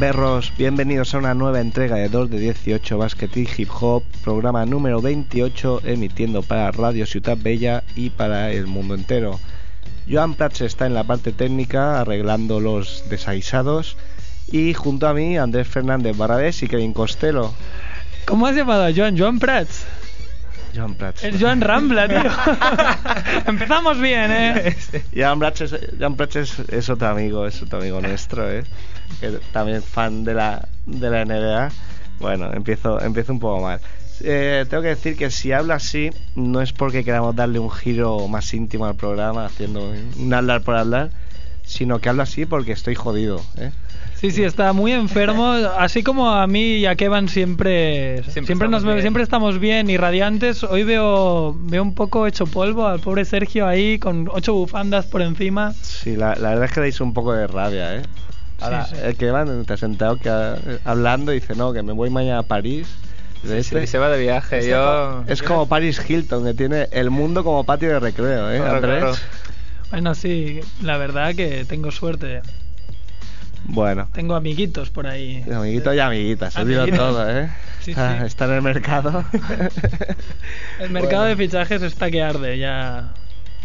Gamberros, bienvenidos a una nueva entrega de 2 de 18 Basket y Hip Hop, programa número 28 emitiendo para Radio Ciudad Bella y para el mundo entero. Joan Prats está en la parte técnica arreglando los desaguisados y junto a mí Andrés Fernández Barrabés y Kevin Costello. ¿Cómo has llamado a Joan? Joan Prats. Joan Prats. Es Joan Rambla, tío. Empezamos bien, ¿eh? Joan Prats, es, Joan Prats es, es otro amigo, es otro amigo nuestro, ¿eh? Que también fan de la, de la NBA. Bueno, empiezo, empiezo un poco mal. Eh, tengo que decir que si habla así, no es porque queramos darle un giro más íntimo al programa, haciendo un hablar por hablar, sino que hablo así porque estoy jodido. ¿eh? Sí, sí, está muy enfermo. Así como a mí y a Kevan siempre, siempre, siempre nos ve- siempre estamos bien y radiantes. Hoy veo, veo un poco hecho polvo al pobre Sergio ahí con ocho bufandas por encima. Sí, la, la verdad es que dais un poco de rabia, ¿eh? Ahora, Sí, sí. el que van, te has sentado que, ha- hablando y dice, no, que me voy mañana a París. Sí, este- se va de viaje. este Yo. Es como Paris Hilton, que tiene el mundo como patio de recreo, ¿eh, Claro, Andrés? claro. Bueno, sí, la verdad que tengo suerte. Bueno, Tengo amiguitos por ahí. amiguitos y amiguitas, se Amiguitos. todo, ¿eh? Sí, Ah, sí. Está en el mercado. El mercado Bueno. de fichajes está que arde ya.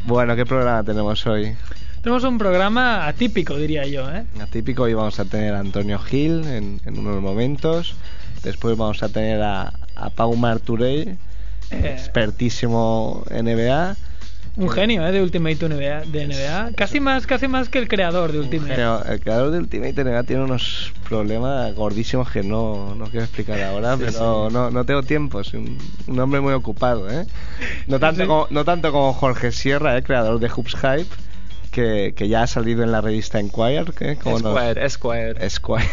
Bueno, ¿qué programa tenemos hoy? Tenemos un programa atípico, diría yo, ¿eh? Atípico, hoy vamos a tener a Antonio Gil en, en unos momentos. Después vamos a tener a, a Pau Marturell, Eh, expertísimo NBA. un genio, ¿eh? De Ultimate NBA, de NBA. Casi más, casi más que el creador de Ultimate. Pero el creador de Ultimate NBA tiene unos problemas gordísimos que no, no quiero explicar ahora, pero No, no tengo tiempo. Es un, un hombre muy ocupado, ¿eh? No tanto, Sí. como, no tanto como Jorge Sierra, el creador de Hoops Hype, que, que ya ha salido en la revista Enquire. ¿qué? ¿Cómo no? Esquire, Esquire. Esquire.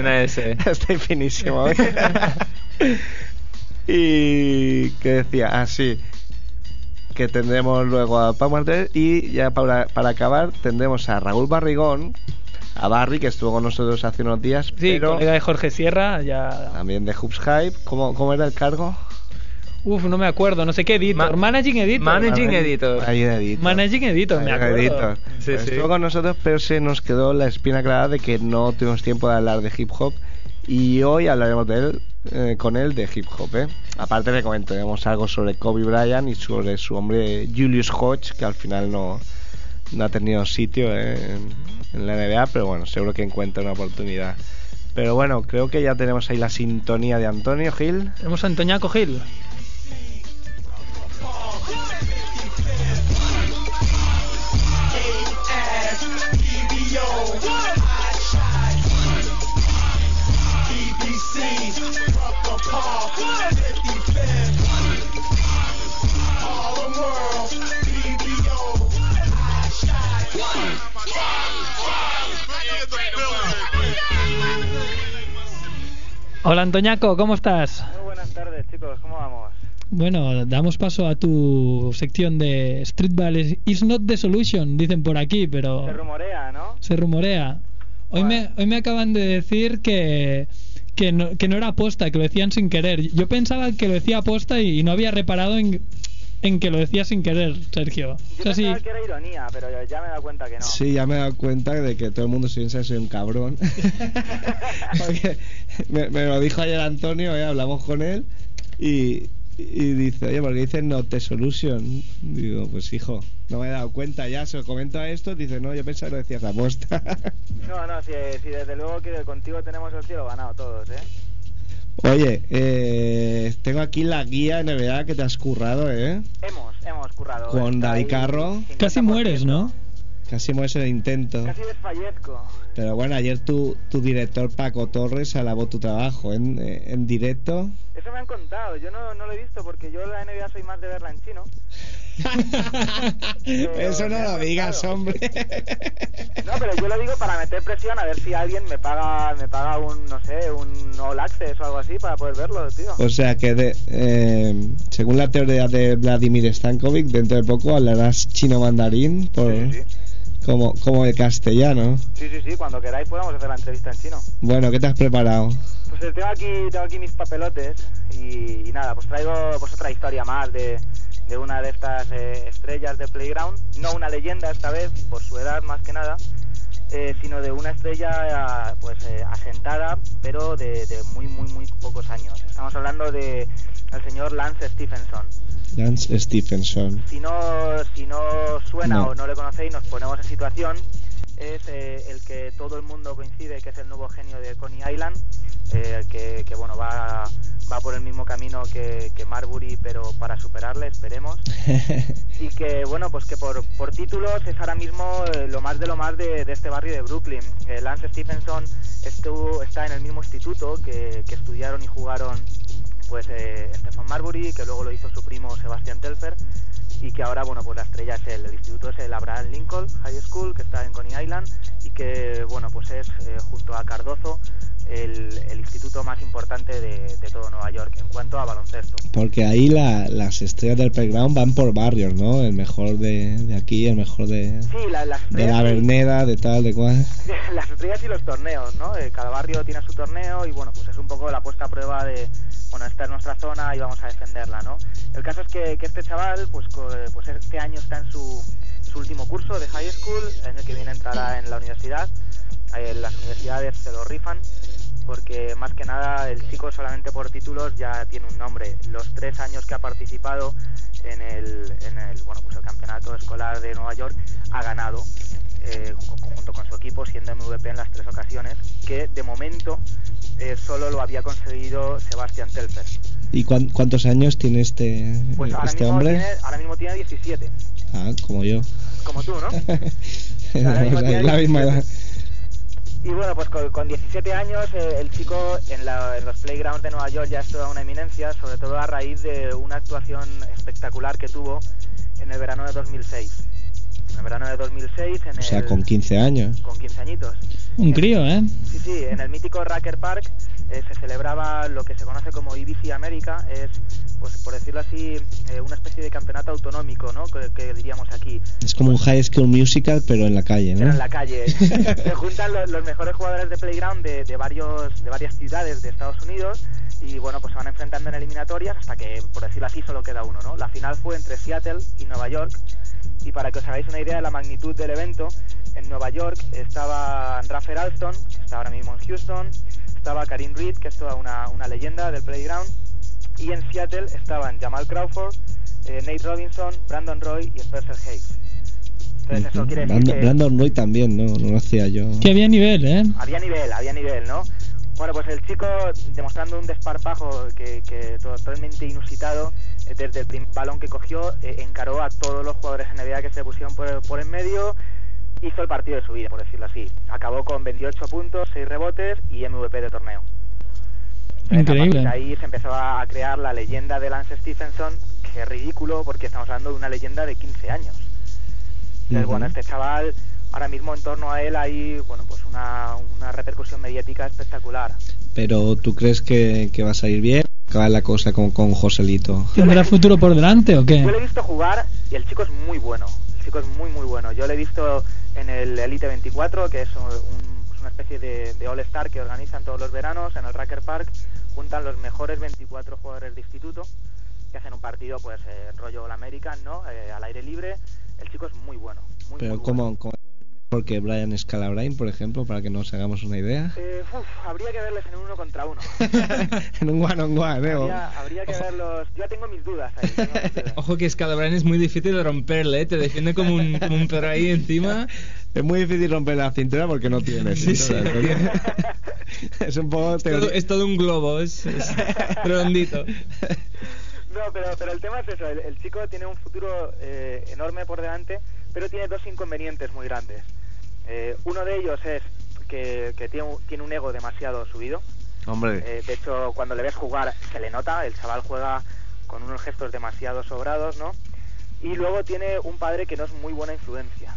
Una S. Estoy finísimo y que decía, ah, sí, que tendremos luego a Pau Martel y ya para, para acabar tendremos a Raúl Barrigón, a Barry, que estuvo con nosotros hace unos días, Sí, pero colega de Jorge Sierra, ya. también de Hoops Hype. ¿Cómo, cómo era el cargo? Uf, no me acuerdo, no sé qué editor. Ma- Managing Editor. Managing Editor. Ahí de editor. Managing Editor, me Ahí de acuerdo. editor. Sí, Pues sí. Estuvo con nosotros, pero se nos quedó la espina clara de que no tuvimos tiempo de hablar de hip hop. Y hoy hablaremos de él, eh, con él de hip hop. ¿eh? Aparte le comentaremos algo sobre Kobe Bryant y sobre su hombre Julius Hodge, que al final no, no ha tenido sitio ¿eh? en, en la NBA, pero bueno, seguro que encuentra una oportunidad. Pero bueno, creo que ya tenemos ahí la sintonía de Antonio Gil. Tenemos a Antoñaco Gil. Hola Antoñaco, ¿cómo estás? Muy buenas tardes, chicos, ¿cómo vamos? Bueno, damos paso a tu sección de Streetball is- is not the solution, dicen por aquí, pero Se rumorea, ¿no? se rumorea. Hoy me, hoy me acaban de decir que, que, no, que no era aposta, que lo decían sin querer. Yo pensaba que lo decía aposta y, y no había reparado en, en que lo decía sin querer, Sergio. Yo O sea, sí, que era ironía, pero ya- ya me he dado cuenta que no. Sí, ya me he dado cuenta de que todo el mundo se piensa que soy un cabrón. Porque me, me lo dijo ayer Antonio, ¿eh? hablamos con él y, y dice, oye, porque dice no te solution. Digo, pues hijo, no me he dado cuenta ya, se lo comento a esto, dice, no, yo pensaba que lo decías a posta. No, no, si, si desde luego que contigo tenemos el cielo ganado todos, ¿eh? Oye, eh, tengo aquí la guía NBA que te has currado, ¿eh? Hemos, hemos currado. Con Daddy ahí Carro. 50%. casi mueres, ¿no? Casi hecho el intento. Casi desfallezco. Pero bueno, ayer tu, tu director Paco Torres alabó tu trabajo en, en directo. Eso me han contado, yo no, no lo he visto porque yo la NBA soy más de verla en chino. Eso no lo digas, hombre. No, pero yo lo digo para meter presión a ver si alguien me paga me paga un, no sé, un all access o algo así para poder verlo, tío. O sea que, de, eh, según la teoría de Vladimir Stankovic, dentro de poco hablarás chino mandarín por, Sí, sí, como, como el castellano. sí, sí, sí, cuando queráis podemos hacer la entrevista en chino. Bueno, ¿qué te has preparado? Pues eh, tengo aquí, tengo aquí mis papelotes y, y nada, pues traigo pues otra historia más de, de una de estas eh, estrellas de Playground, no una leyenda esta vez, por su edad más que nada, eh, sino de una estrella pues eh, asentada, pero de, de muy, muy, muy pocos años. Estamos hablando de el señor Lance Stephenson. Lance Stephenson. Si no, si no suena No. o no le conocéis, nos ponemos en situación. Es eh, el que todo el mundo coincide que es el nuevo genio de Coney Island, eh, que, que, bueno va, va por el mismo camino que, que Marbury, pero para superarle, esperemos. Y que bueno, pues que por, por títulos es ahora mismo eh, lo más de lo más de, de este barrio de Brooklyn. Eh, Lance Stephenson estuvo, está en el mismo instituto que, que estudiaron y jugaron pues eh, Marbury, que luego lo hizo su primo Sebastian Telfer, y que ahora, bueno, pues la estrella es él. El instituto es el Abraham Lincoln High School, que está en Coney Island, y que, bueno, pues es, eh, junto a Cardozo, el, el instituto más importante de, de todo Nueva York en cuanto a baloncesto. Porque ahí la- las estrellas del playground van por barrios, ¿no? El mejor de, de aquí, el mejor de, Sí, la- las de la Verneda, de tal, de cual. las estrellas y los torneos, ¿no? Eh, cada barrio tiene su torneo y bueno, pues es un poco la puesta a prueba de, bueno, esta es nuestra zona y vamos a defenderla, ¿no? El caso es que, que este chaval, pues, co- pues este año está en su, su último curso de high school, el año que viene entrará en la universidad, Eh, las universidades se lo rifan porque más que nada el chico solamente por títulos ya tiene un nombre. Los tres años que ha participado en el, en el, bueno, pues el campeonato escolar de Nueva York ha ganado eh, ju- junto con su equipo siendo MVP en las tres ocasiones que de momento eh, solo lo había conseguido Sebastian Telfer. ¿Y cuán- cuántos años tiene este, Pues ahora este mismo, hombre? tiene, ahora mismo tiene 17, Ah, como yo. Como tú, ¿no? La, la misma 17. edad. Y bueno, pues con, con 17 años eh, el chico en, la- en los playgrounds de Nueva York ya es toda una eminencia, sobre todo a raíz de una actuación espectacular que tuvo en el verano de 2006. En el verano de 2006, en O sea, el- con 15 años. con 15 añitos. Un crío, ¿eh? Sí, sí, en el mítico Racker Park eh, se celebraba lo que se conoce como IBC América, es, pues por decirlo así, eh, una especie de campeonato autonómico, ¿no? Que, que diríamos aquí. Es como un High School Musical, pero en la calle, Pero ¿no? en la calle. se juntan lo- los, mejores jugadores de playground de, de varios de varias ciudades de Estados Unidos y bueno, pues se van enfrentando en eliminatorias hasta que, por decirlo así, solo queda uno, ¿no? La final fue entre Seattle y Nueva York y para que os hagáis una idea de la magnitud del evento, en Nueva York estaba Rafer Alston, que está ahora mismo en Houston, estaba Karim Reed, que es toda una, una leyenda del playground, y en Seattle estaban Jamal Crawford, eh, Nate Robinson, Brandon Roy y Spencer Hayes. Entonces eso quiere decir Brandon, que Brandon Roy también, ¿no? No lo hacía yo. Que había nivel, ¿eh? había nivel, había nivel, ¿no? Bueno, pues el chico demostrando un desparpajo que, que totalmente inusitado, desde el primer balón que cogió, eh, encaró a todos los jugadores NBA que se pusieron por, por en medio, hizo el partido de su vida, por decirlo así. Acabó con 28 puntos, 6 rebotes y MVP de torneo. Increíble. ahí se empezó a crear la leyenda de Lance Stephenson, que es ridículo porque estamos hablando de una leyenda de 15 años. Entonces, bueno, este chaval, ahora mismo en torno a él hay, bueno, pues una, una repercusión mediática espectacular. Pero ¿tú crees que, que va a salir bien? Acaba la cosa con, con Joselito. ¿Tendrá futuro por delante o qué? Yo le he visto jugar y el chico es muy bueno. El chico es muy, muy bueno. Yo le he visto en el Elite 24, que es un- un- una especie de, de All-Star que organizan todos los veranos en el Racker Park. Juntan los mejores 24 jugadores de instituto que hacen un partido, pues, eh, rollo All-American, ¿no? Eh, al aire libre. El chico es muy bueno. Muy, Pero muy ¿cómo, bueno. cómo mejor que Brian Scalabrine, por ejemplo, para que nos hagamos una idea? Eh, uf, habría que verles en un uno contra uno. en un one on one, ¿eh? Habría, habría que verlos. Yo tengo mis dudas ahí. tengo mis dudas. Ojo que Scalabrine es muy difícil de romperle, ¿eh? te defiende como un, como un perro ahí encima. Es muy difícil romper la cintura porque no tiene Sí, cintura, sí. es un poco Es todo, es todo un globo, es, es redondito. No, pero, pero el tema es eso, el, el chico tiene un futuro eh, enorme por delante, pero tiene dos inconvenientes muy grandes. Eh, uno de ellos es que, que tiene, un, tiene un ego demasiado subido. Hombre, Eh, de hecho, cuando le ves jugar, se le nota, el chaval juega con unos gestos demasiado sobrados, ¿no? Y luego tiene un padre que no es muy buena influencia.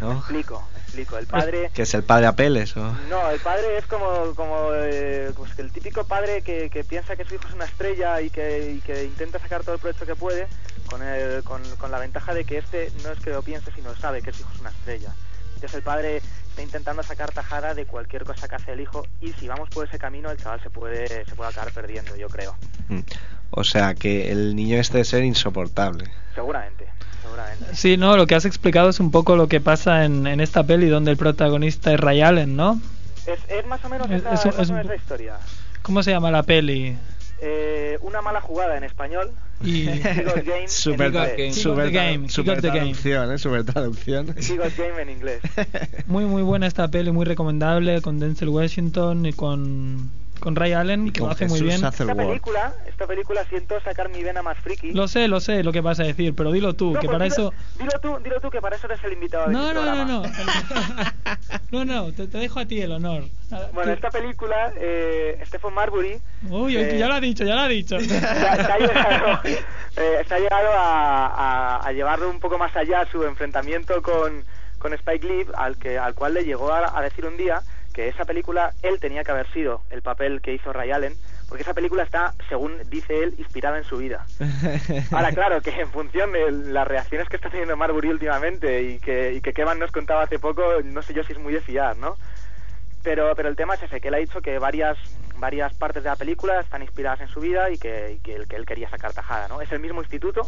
¿no? Explico, explico. El padre... Que es el padre Apeles, ¿o? No, el padre es como, como eh, pues el típico padre que, que piensa que su hijo es una estrella y que, y que intenta sacar todo el provecho que puede, con, el, con, con la ventaja de que este no es que lo piense, sino sabe que su hijo es una estrella. Entonces el padre está intentando sacar tajada de cualquier cosa que hace el hijo y si vamos por ese camino el chaval se puede, se puede acabar perdiendo, yo creo. Mm. O sea, que el niño este de ser insoportable. Seguramente, seguramente. Sí, no, lo que has explicado es un poco lo que pasa en, en esta peli donde el protagonista es Ray Allen, ¿no? Es, es más o menos Es- esa, es- es más es- o menos esa historia. ¿Cómo se llama la peli? Eh, una mala jugada en español. Y Game Super. Game. Super, game, super traducción, ¿eh? Super traducción. Game en inglés. muy muy buena esta peli, muy recomendable con Denzel Washington y con, con Ray Allen, Y que lo hace muy Jesús bien. Esta película, esta película siento sacar mi vena más friki. Lo sé, lo sé lo que vas a decir, pero dilo tú, No, que pues para dilo, eso... Dilo tú, dilo tú, que para eso eres el invitado de No, mi no, no, programa. no. No, no, te, te dejo a ti el honor. Bueno, tú- esta película, eh, Stephen Marbury Uy, eh, ya lo ha dicho, ya lo ha dicho. se ha, se ha llegado, eh, se ha llegado a, a- a llevarlo un poco más allá su enfrentamiento con, con Spike Lee, al, que, al cual le llegó a, a decir un día que esa película él tenía que haber sido el papel que hizo Ray Allen, porque esa película está, según dice él, inspirada en su vida. Ahora, claro, que en función de las reacciones que está teniendo Marbury últimamente y que, y que Kevan nos contaba hace poco, no sé yo si es muy de fiar, ¿no? Pero, pero el tema es ese, que él ha dicho que varias, varias partes de la película están inspiradas en su vida y que, y que, él, que él quería sacar tajada, ¿no? Es el mismo instituto,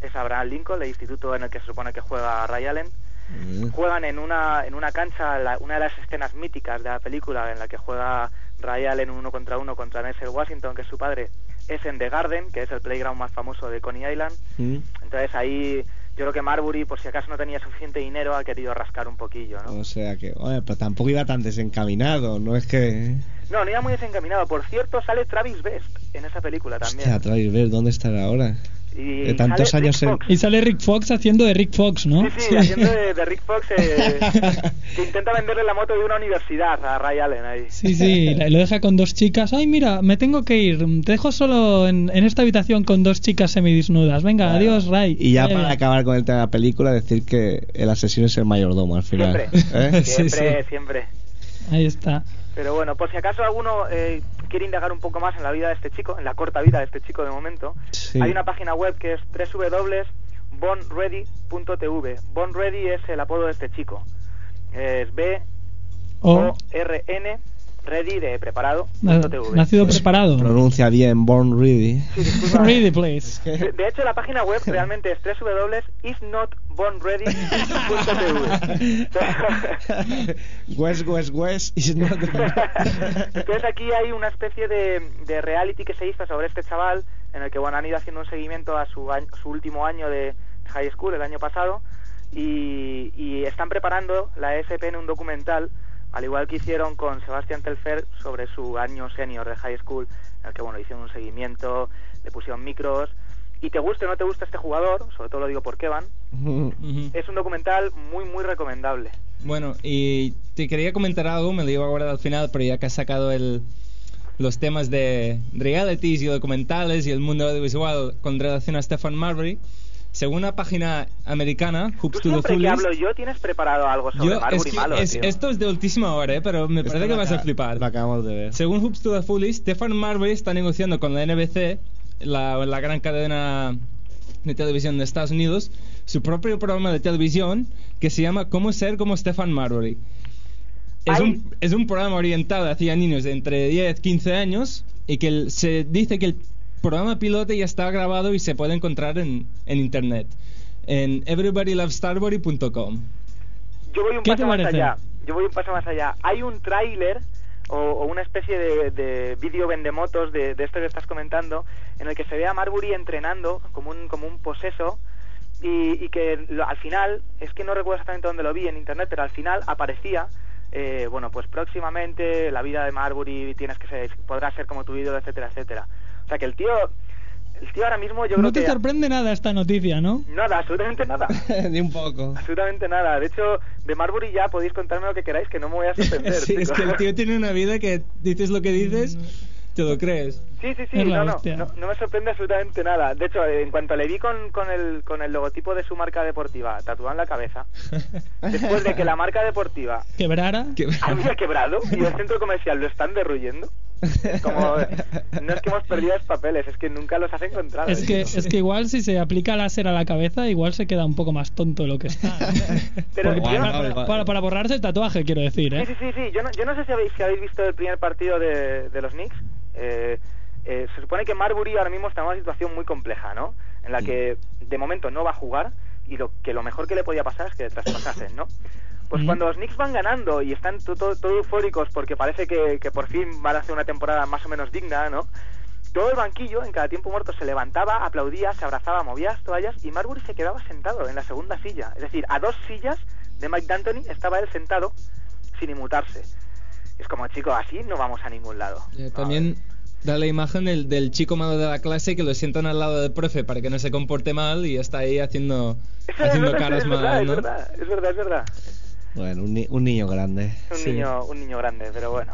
es Abraham Lincoln, el instituto en el que se supone que juega Ray Allen. Mm. Juegan en una, en una cancha, la- una de las escenas míticas de la película en la que juega Ray Allen uno contra uno contra Denzel Washington, que es su padre, es en The Garden, que es el playground más famoso de Coney Island. Mm. Entonces ahí yo creo que Marbury, por si acaso no tenía suficiente dinero, ha querido rascar un poquillo, ¿no? O sea que, oye, pero tampoco iba tan desencaminado, no es que... No, no iba muy desencaminado. Por cierto, sale Travis Best en esa película también. Hostia, Travis Best, ¿dónde estará ahora? Y de tantos sale años Rick en- Fox. Y sale Rick Fox haciendo de Rick Fox, ¿no? Sí, sí, haciendo de, de Rick Fox eh, que intenta venderle la moto de una universidad a Ray Allen ahí. Sí, sí, lo deja con dos chicas. Ay, mira, me tengo que ir. Te dejo solo en, en esta habitación con dos chicas semidesnudas. Venga, adiós, Ray. Y ya para acabar con el tema de la película, decir que el asesino es el mayordomo al final. Siempre, ¿eh? Sí, siempre, sí. siempre. Ahí está. Pero bueno, por si acaso alguno eh, quiere indagar un poco más en la vida de este chico, en la corta vida de este chico de momento, Sí. hay una página web que es www.bonready.tv. Bonready es el apodo de este chico. Es B O O R N ready de preparado. na- nacido preparado. Pronuncia bien, Born Ready. Sí. Ready, please. De, de hecho, la página web realmente es www.isnotbornready.tv. West, West, West is not... Entonces aquí hay una especie de, de reality que se hizo sobre este chaval, en el que bueno, han ido haciendo un seguimiento a su, año- su último año de high school, el año pasado, y, y están preparando la ESPN un documental, al igual que hicieron con Sebastián Telfer sobre su año senior de high school, en el que bueno, hicieron un seguimiento, le pusieron micros, y te guste o no te gusta este jugador, sobre todo lo digo por Kevan, Ujú. es un documental muy muy recomendable. Bueno, y te quería comentar algo, me lo iba a guardar al final, pero ya que has sacado el, los temas de realities y documentales y el mundo audiovisual con relación a Stefan Marbury, según una página americana, Hoops Tú to the que hablo yo tienes preparado algo sobre yo, es Marbury que malo, es- tío. esto es de última hora, ¿eh? pero me parece que vas a flipar. Lo acabamos de ver. Según Hoops to the Fullest, Stefan Marbury está negociando con la NBC, la, la gran cadena de televisión de Estados Unidos, su propio programa de televisión que se llama Cómo ser como Stefan Marbury. Es un, es un programa orientado hacia niños de entre 10 y 15 años y que el- se dice que el programa piloto ya está grabado y se puede encontrar en, en internet en everybodylovestarbury.com. Yo voy un ¿Qué te paso más parece? allá. Yo voy un paso más allá. Hay un tráiler o, o una especie de, de vídeo vendemotos de, de esto que estás comentando, en el que se ve a Marbury entrenando como un, como un poseso y, y que lo- al final, es que no recuerdo exactamente dónde lo vi en internet, pero al final aparecía, eh, bueno, pues próximamente la vida de Marbury tienes que ser, podrá ser como tu ídolo, etcétera, etcétera. O sea que el tío el tío ahora mismo yo creo No te que... sorprende nada esta noticia, ¿no? Nada, absolutamente nada. Ni un poco. Absolutamente nada. De hecho, de Marbury ya podéis contarme lo que queráis, que no me voy a sorprender. sí, es que el tío tiene una vida que dices lo que dices, te lo crees. Sí, sí, sí, no, no, no, no me sorprende absolutamente nada. De hecho, en cuanto le vi con, con, el, con el logotipo de su marca deportiva tatuado en la cabeza, después de que la marca deportiva ¿Quebrara? Que- había quebrado y el centro comercial lo están derruyendo, como, no es que hemos perdido los papeles, es que nunca los has encontrado. Es que, es que igual si se aplica láser a la cabeza, igual se queda un poco más tonto de lo que está. Pero Porque yo no- para, para- para- para borrarse el tatuaje, quiero decir, Sí, ¿eh? sí, sí, sí. Yo no, yo no sé si habéis, si habéis visto el primer partido de, de los Knicks. Eh, eh, se supone que Marbury ahora mismo está en una situación muy compleja, ¿no? En la que de momento no va a jugar y lo que lo mejor que le podía pasar es que le traspasasen, ¿no? Pues Mm. cuando los Knicks van ganando y están to- to- todo eufóricos porque parece que, que por fin van a hacer una temporada más o menos digna, ¿no? Todo el banquillo en cada tiempo muerto se levantaba, aplaudía, se abrazaba, movía las toallas y Marbury se quedaba sentado en la segunda silla. Es decir, a dos sillas de Mike D'Antoni estaba él sentado sin inmutarse. Es como, chico, así no vamos a ningún lado. Eh, También da la imagen del, del chico malo de la clase que lo sientan al lado del profe para que no se comporte mal y está ahí haciendo, Es haciendo verdad, caras es verdad, malas, es ¿no? verdad, es verdad, es verdad. Bueno, un, ni- un niño grande. Un Sí. niño, un niño grande, pero bueno.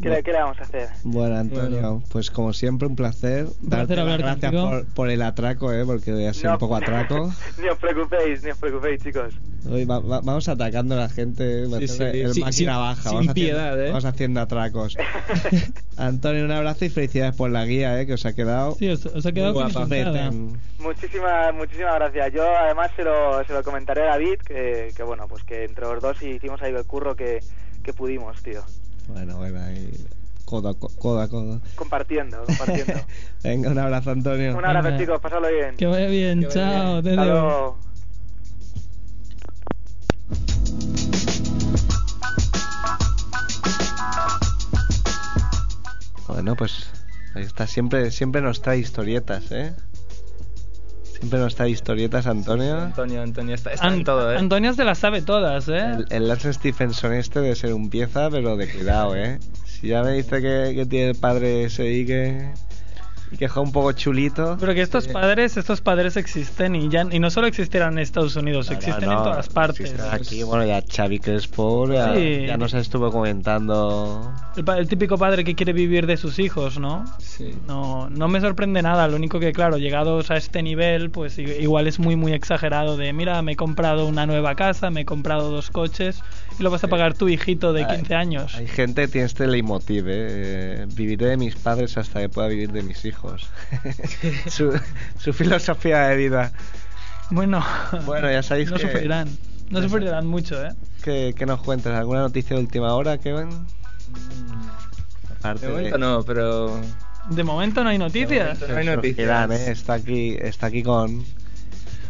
¿Qué, le, qué le vamos a hacer? Bueno, Antonio, Bueno. pues como siempre, un placer. placer Darte las hablar gracias por, por el atraco, ¿eh? Porque voy a ser No. un poco atraco. ni os preocupéis, ni os preocupéis, chicos. Hoy va- va- vamos atacando a la gente, Sí, sí, el sí, máquina sin- baja. sin vamos haciendo- piedad, ¿eh? Vamos haciendo atracos. Antonio, un abrazo y felicidades por la guía, ¿eh? Que os ha quedado. Sí, os, os ha quedado muchísimas gracias. Yo además se lo, se lo comentaré a David, que, que bueno, pues que entre los dos hicimos ahí el curro que, que pudimos, tío. Bueno, bueno, ahí. Codo a co- codo. a codo. Compartiendo, compartiendo. Venga, un abrazo, Antonio. Un abrazo, Venga. chicos, pasadlo bien. Que vaya bien, Que vaya chao. bien. Hasta Dedeo. luego. Bueno, pues ahí está. Siempre, siempre nos trae historietas, ¿eh? Siempre nos trae historietas, Antonio. Antonio, Antonio, está, está An- en todo, ¿eh? Antonio se las sabe todas, ¿eh? El, el Lance Stephenson este debe ser un pieza, pero de cuidado, ¿eh? Si ya me dice que, que tiene el padre ese y que, que juega un poco chulito. Pero que estos Sí. padres, estos padres existen y ya y no solo existirán en Estados Unidos, No, existen no, en todas partes. Aquí, bueno, ya Xavi Crespo ya, Sí. ya nos estuvo comentando. El, típico padre que quiere vivir de sus hijos, ¿no? Sí. No, no me sorprende nada. Lo único que, claro, llegados a este nivel, pues igual es muy, muy exagerado. De mira, me he comprado una nueva casa, me he comprado dos coches lo vas a pagar tu hijito de Hay- 15 años. Hay gente que tiene este leitmotiv, ¿eh? Eh, Viviré de mis padres hasta que pueda vivir de mis hijos. su, su filosofía de vida. Bueno, Bueno, ya sabéis no que- sufrirán. No ya sufrirán mucho, ¿eh? ¿Qué, qué nos cuentas? ¿Alguna noticia de última hora, Kevin? Aparte De momento no, pero... De momento no hay noticias. No hay noticias. Girán, ¿eh? Está aquí, está aquí con...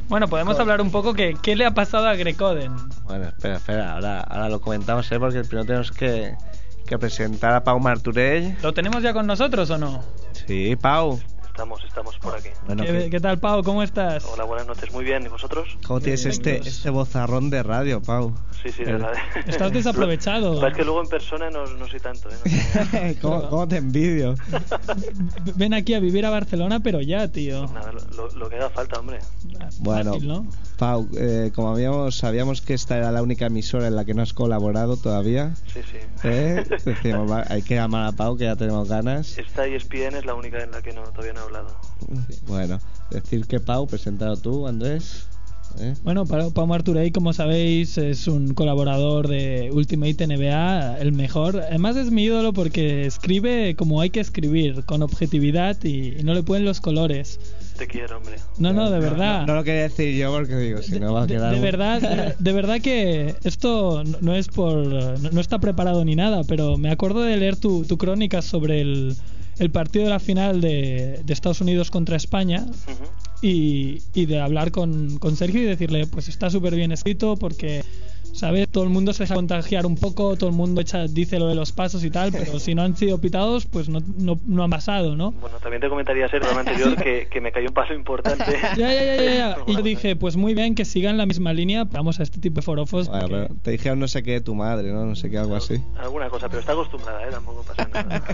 Bueno, podemos hablar un poco que qué le ha pasado a Grecoden. Bueno, espera, espera, ahora, ahora lo comentamos, ¿eh? Porque primero tenemos que, que presentar a Pau Marturell. ¿Lo tenemos ya con nosotros o no? Sí, Pau. Estamos, estamos por aquí. Bueno, ¿Qué, ¿qué- tal, Pau? ¿Cómo estás? Hola, buenas noches. Muy bien, ¿y vosotros? ¿cómo tienes este, este bozarrón de radio, Pau? Sí, sí, de El- verdad. Estás desaprovechado. Es que luego en persona no, no soy tanto, ¿eh? No ¿Cómo, cómo te envidio? Ven aquí a vivir a Barcelona, pero ya, tío. tengo- Nada, lo, lo que haga falta, hombre. Bueno, Fácil, ¿no? Pau, eh, como habíamos, sabíamos que esta era la única emisora en la que no has colaborado todavía. Sí, sí. ¿eh? Decíamos, va, hay que llamar a Pau, que ya tenemos ganas. Esta ESPN es la única en la que no, todavía no he hablado. Bueno, decir que Pau, presentado tú, Andrés. ¿eh? Bueno, Pa- Pau Marturey, como sabéis, es un colaborador de Ultimate NBA, el mejor. Además es mi ídolo porque escribe como hay que escribir, con objetividad y, y no le pueden los colores. Te quiero, hombre. No, no, de verdad. No, no lo quería decir yo porque digo, si no va a de, quedar. de verdad, de, de verdad que esto no- es por, no, no está preparado ni nada, pero me acuerdo de leer tu, tu crónica sobre el, el partido de la final de, de Estados Unidos contra España Ujú. y, y de hablar con, con Sergio y decirle, pues está súper bien escrito porque ¿sabes? Todo el mundo se deja contagiar un poco, todo el mundo echa, dice lo de los pasos y tal, pero si no han sido pitados, pues no, no, no han pasado, ¿no? Bueno, también te comentaría ser anterior que, que, me cayó un paso importante. ya, ya, ya, ya. Y yo dije, pues muy bien que sigan la misma línea, vamos a este tipo de forofos. Bueno, porque... pero te dijeron no sé qué de tu madre, ¿no? No sé qué, algo así. Alguna cosa, pero está acostumbrada, ¿eh? Tampoco pasa nada.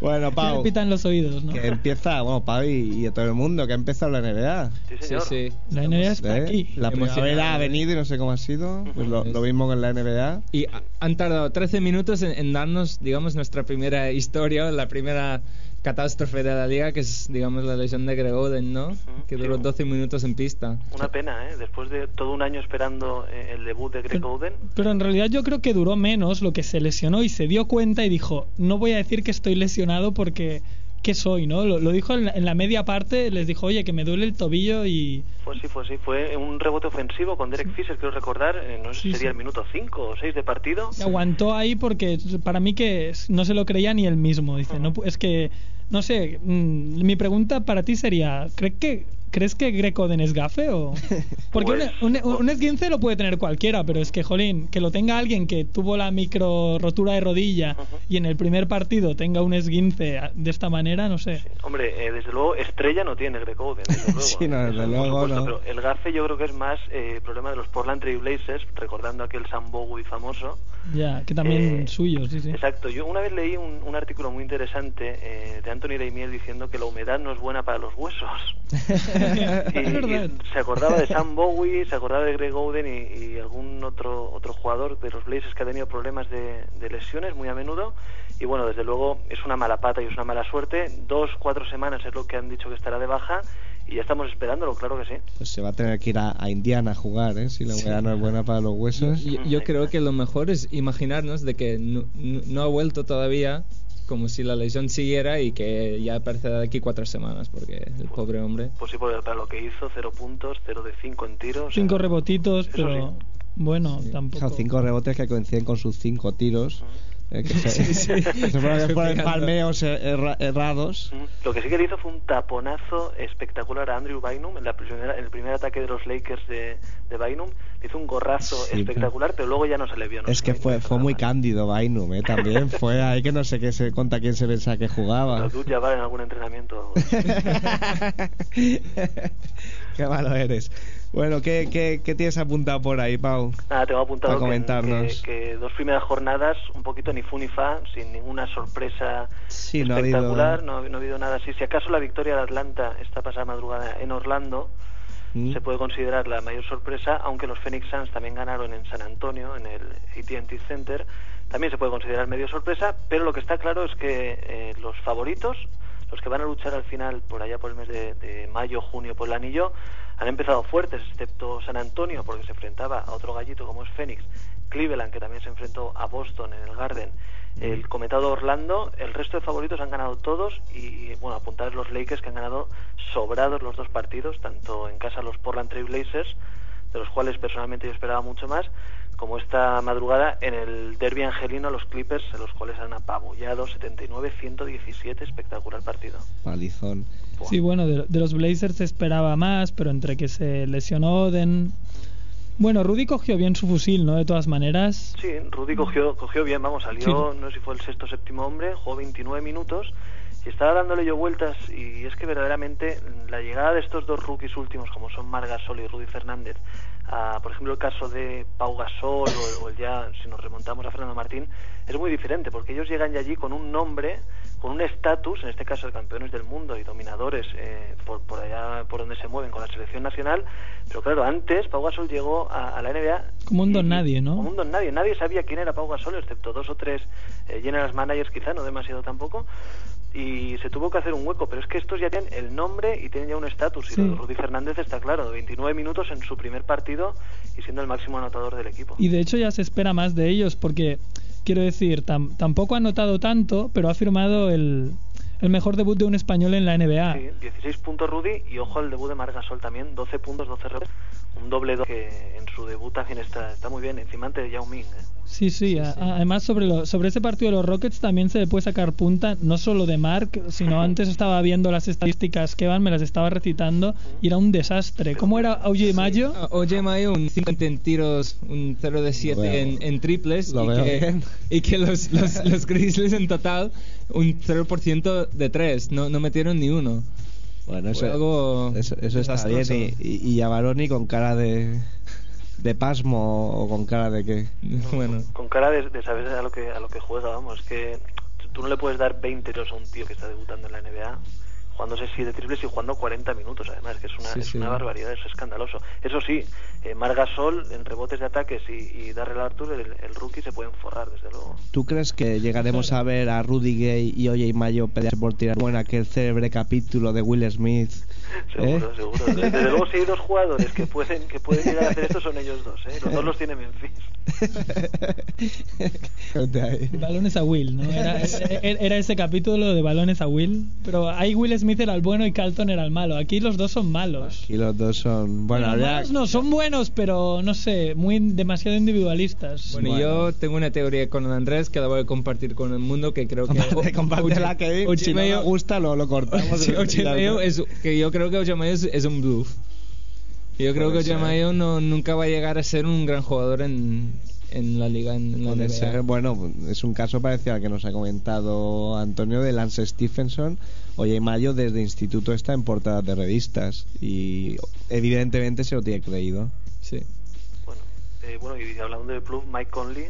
bueno, Pau. Me pitan los oídos, ¿no? Que empieza, bueno, Pau y, y todo el mundo, que ha empezado la NBA. Sí, señor. Sí, sí. La NBA está ¿Eh? aquí. La primavera ha venido y no sé cómo ha sido. Pues lo, lo mismo con la NBA. Y han tardado 13 minutos en, en, darnos, digamos, nuestra primera historia, la primera catástrofe de la liga, que es, digamos, la lesión de Greg Oden, ¿no? Uh -huh, que duró sí. 12 minutos en pista. Una pena, ¿eh? Después de todo un año esperando eh, el debut de Greg pero, Oden. Pero en realidad yo creo que duró menos lo que se lesionó y se dio cuenta y dijo, no voy a decir que estoy lesionado porque qué soy, ¿no? Lo, lo dijo en la, en la, media parte, les dijo, oye, que me duele el tobillo y... Pues sí, pues sí, fue un rebote ofensivo con Derek Fisher, quiero recordar, eh, no sé si sí, sería sí. el minuto 5 o 6 de partido. Y aguantó ahí porque para mí que no se lo creía ni él mismo, dice, uh -huh. no, es que, no sé, mmm, mi pregunta para ti sería, ¿crees que ¿Crees que Greg Oden es gafe o...? Porque pues, un, un, un, esguince lo puede tener cualquiera, pero es que, jolín, que lo tenga alguien que tuvo la micro rotura de rodilla uh -huh. y en el primer partido tenga un esguince de esta manera, no sé. Sí. Hombre, eh, desde luego, estrella no tiene Greg Oden, desde luego. sí, no, desde luego, supuesto, no. Pero el gafe yo creo que es más eh, problema de los Portland Trail Blazers, recordando aquel Sam Bowie famoso. Ya, que también Eh, suyo, sí, sí. Exacto. Yo una vez leí un, un artículo muy interesante eh, de Anthony Daimiel diciendo que la humedad no es buena para los huesos. y, y se acordaba de Sam Bowie, se acordaba de Greg Oden y, y, algún otro otro jugador de los Blazers que ha tenido problemas de, de, lesiones muy a menudo. Y bueno, desde luego es una mala pata y es una mala suerte. Dos, cuatro semanas es lo que han dicho que estará de baja y ya estamos esperándolo, claro que sí. Pues se va a tener que ir a, a Indiana a jugar, ¿eh? Si la humedad sí. no es buena para los huesos. Yo, yo, creo que lo mejor es imaginarnos de que no, no, no ha vuelto todavía como si la lesión siguiera y que ya aparecerá de aquí cuatro semanas, porque el pobre hombre. Pues sí, para lo que hizo, cero puntos, cero de cinco en tiros. Cinco rebotitos, pero sí. bueno, sí. tampoco. cinco rebotes que coinciden con sus cinco tiros. Uh -huh. Eh, que se, sí, sí. que se fueron por palmeos erra, errados. Lo que sí que le hizo fue un taponazo espectacular a Andrew Bynum en, la primera, en el primer ataque de los Lakers de, de Bynum. Le hizo un gorrazo sí, espectacular, pero... pero... luego ya no se le vio. No es que fue, fue muy cándido Bynum, ¿eh? también. fue ahí que no sé qué se, contra quién se pensaba que jugaba. Los ya va en algún entrenamiento. qué malo eres. Bueno, ¿qué, qué, qué tienes apuntado por ahí, Pau? Nada, tengo apuntado Para comentarnos. Que, que, que, dos primeras jornadas, un poquito ni fu ni fa, sin ninguna sorpresa sí, espectacular, no ha, habido... no, no ha habido nada así. Si acaso la victoria de Atlanta esta pasada madrugada en Orlando ¿Mm? se puede considerar la mayor sorpresa, aunque los Phoenix Suns también ganaron en San Antonio, en el AT&T Center, también se puede considerar medio sorpresa, pero lo que está claro es que eh, los favoritos, los que van a luchar al final por allá por el mes de, de mayo, junio por el anillo, han empezado fuertes, excepto San Antonio, porque se enfrentaba a otro gallito como es Phoenix, Cleveland, que también se enfrentó a Boston en el Garden, el comentado Orlando, el resto de favoritos han ganado todos y, bueno, apuntar los Lakers que han ganado sobrados los dos partidos, tanto en casa los Portland Trail Blazers, de los cuales personalmente yo esperaba mucho más, como esta madrugada en el derby angelino los Clippers, en los cuales han apabullado 79-117, espectacular partido. Palizón. Sí, bueno, de, de, los Blazers se esperaba más, pero entre que se lesionó Oden... Bueno, Rudy cogió bien su fusil, ¿no? De todas maneras. Sí, Rudy cogió, cogió bien, vamos, salió, sí. no sé si fue el sexto o séptimo hombre, jugó 29 minutos y estaba dándole yo vueltas y es que verdaderamente la llegada de estos dos rookies últimos, como son Mar Gasol y Rudy Fernández, a, por ejemplo, el caso de Pau Gasol o, o ya, si nos remontamos a Fernando Martín, es muy diferente porque ellos llegan ya allí con un nombre con un estatus, en este caso de campeones del mundo y dominadores eh, por, por, allá por donde se mueven con la selección nacional, pero claro, antes Pau Gasol llegó a, a la NBA como un don nadie, ¿no? Como un don nadie, nadie sabía quién era Pau Gasol, excepto dos o tres eh, general managers quizá, no demasiado tampoco, y se tuvo que hacer un hueco, pero es que estos ya tienen el nombre y tienen ya un estatus, y sí. Rudy Fernández está claro, 29 minutos en su primer partido y siendo el máximo anotador del equipo. Y de hecho ya se espera más de ellos, porque quiero decir, tam, tampoco ha notado tanto, pero ha firmado el, el mejor debut de un español en la NBA. Sí, 16 puntos Rudy y ojo al debut de Margasol también, 12 puntos, 12 rebotes. un doble do que en su debut también está, está muy bien, encima ante Yao Ming. ¿eh? Sí, sí, a- además sobre, lo, sobre ese partido de los Rockets también se le puede sacar punta, no solo de Mark, sino antes estaba viendo las estadísticas que van, me las estaba recitando y era un desastre. ¿Cómo era OJ Mayo? Ah, Oye Mayo, un 50 en tiros, un 0 de 7 veo. en, en triples Lo y, veo que, y que los, los, los Grizzlies en total un 0% de 3, no, no metieron ni uno. Bueno, eso, algo eso, eso está bien. Y, y, y a Baroni con cara de, de pasmo o con cara de que. Bueno, Con cara de, de saber a lo que a lo que juega, vamos, que tú no le puedes dar 20 tiros a un tío que está debutando en la NBA jugándose 7 triples y jugando 40 minutos además, que es una, Sí, es sí. una barbaridad, es escandaloso. Eso sí, eh, Margasol en rebotes de ataques y, y Darrell Arthur, el, el rookie, se pueden forrar, desde luego. ¿Tú crees que llegaremos a ver a Rudy Gay y OJ Mayo pelear por tirar bueno aquel célebre capítulo de Will Smith? ¿Eh? Seguro, seguro. Desde, desde luego, si hay dos jugadores que pueden que pueden llegar a hacer esto, son ellos dos. ¿eh? Los dos los tiene Memphis. Balones a Will, ¿no? Era, era- era ese capítulo de balones a Will, pero ahí Will Smith era el bueno y Carlton era el malo. Aquí los dos son malos. Aquí los dos son. Bueno, habría- malos no, son buenos, pero no sé, muy demasiado individualistas. bueno, Bueno. yo tengo una teoría con Andrés que la voy a compartir con el mundo que creo que... Compártela. Ocho Si no gusta, lo, lo cortamos. Es que yo creo que Ocho Mayo es, es un bluff. Yo creo Puede que Ocho ser. Mayo no, nunca va a llegar a ser un gran jugador en, en la liga, en, en la Puede NBA. ser, bueno, es un caso parecido al que nos ha comentado Antonio de Lance Stephenson. Oye, Mayo desde instituto está en portadas de revistas y evidentemente se lo tiene creído. Sí. Bueno, eh, bueno y hablando de club, Mike Conley,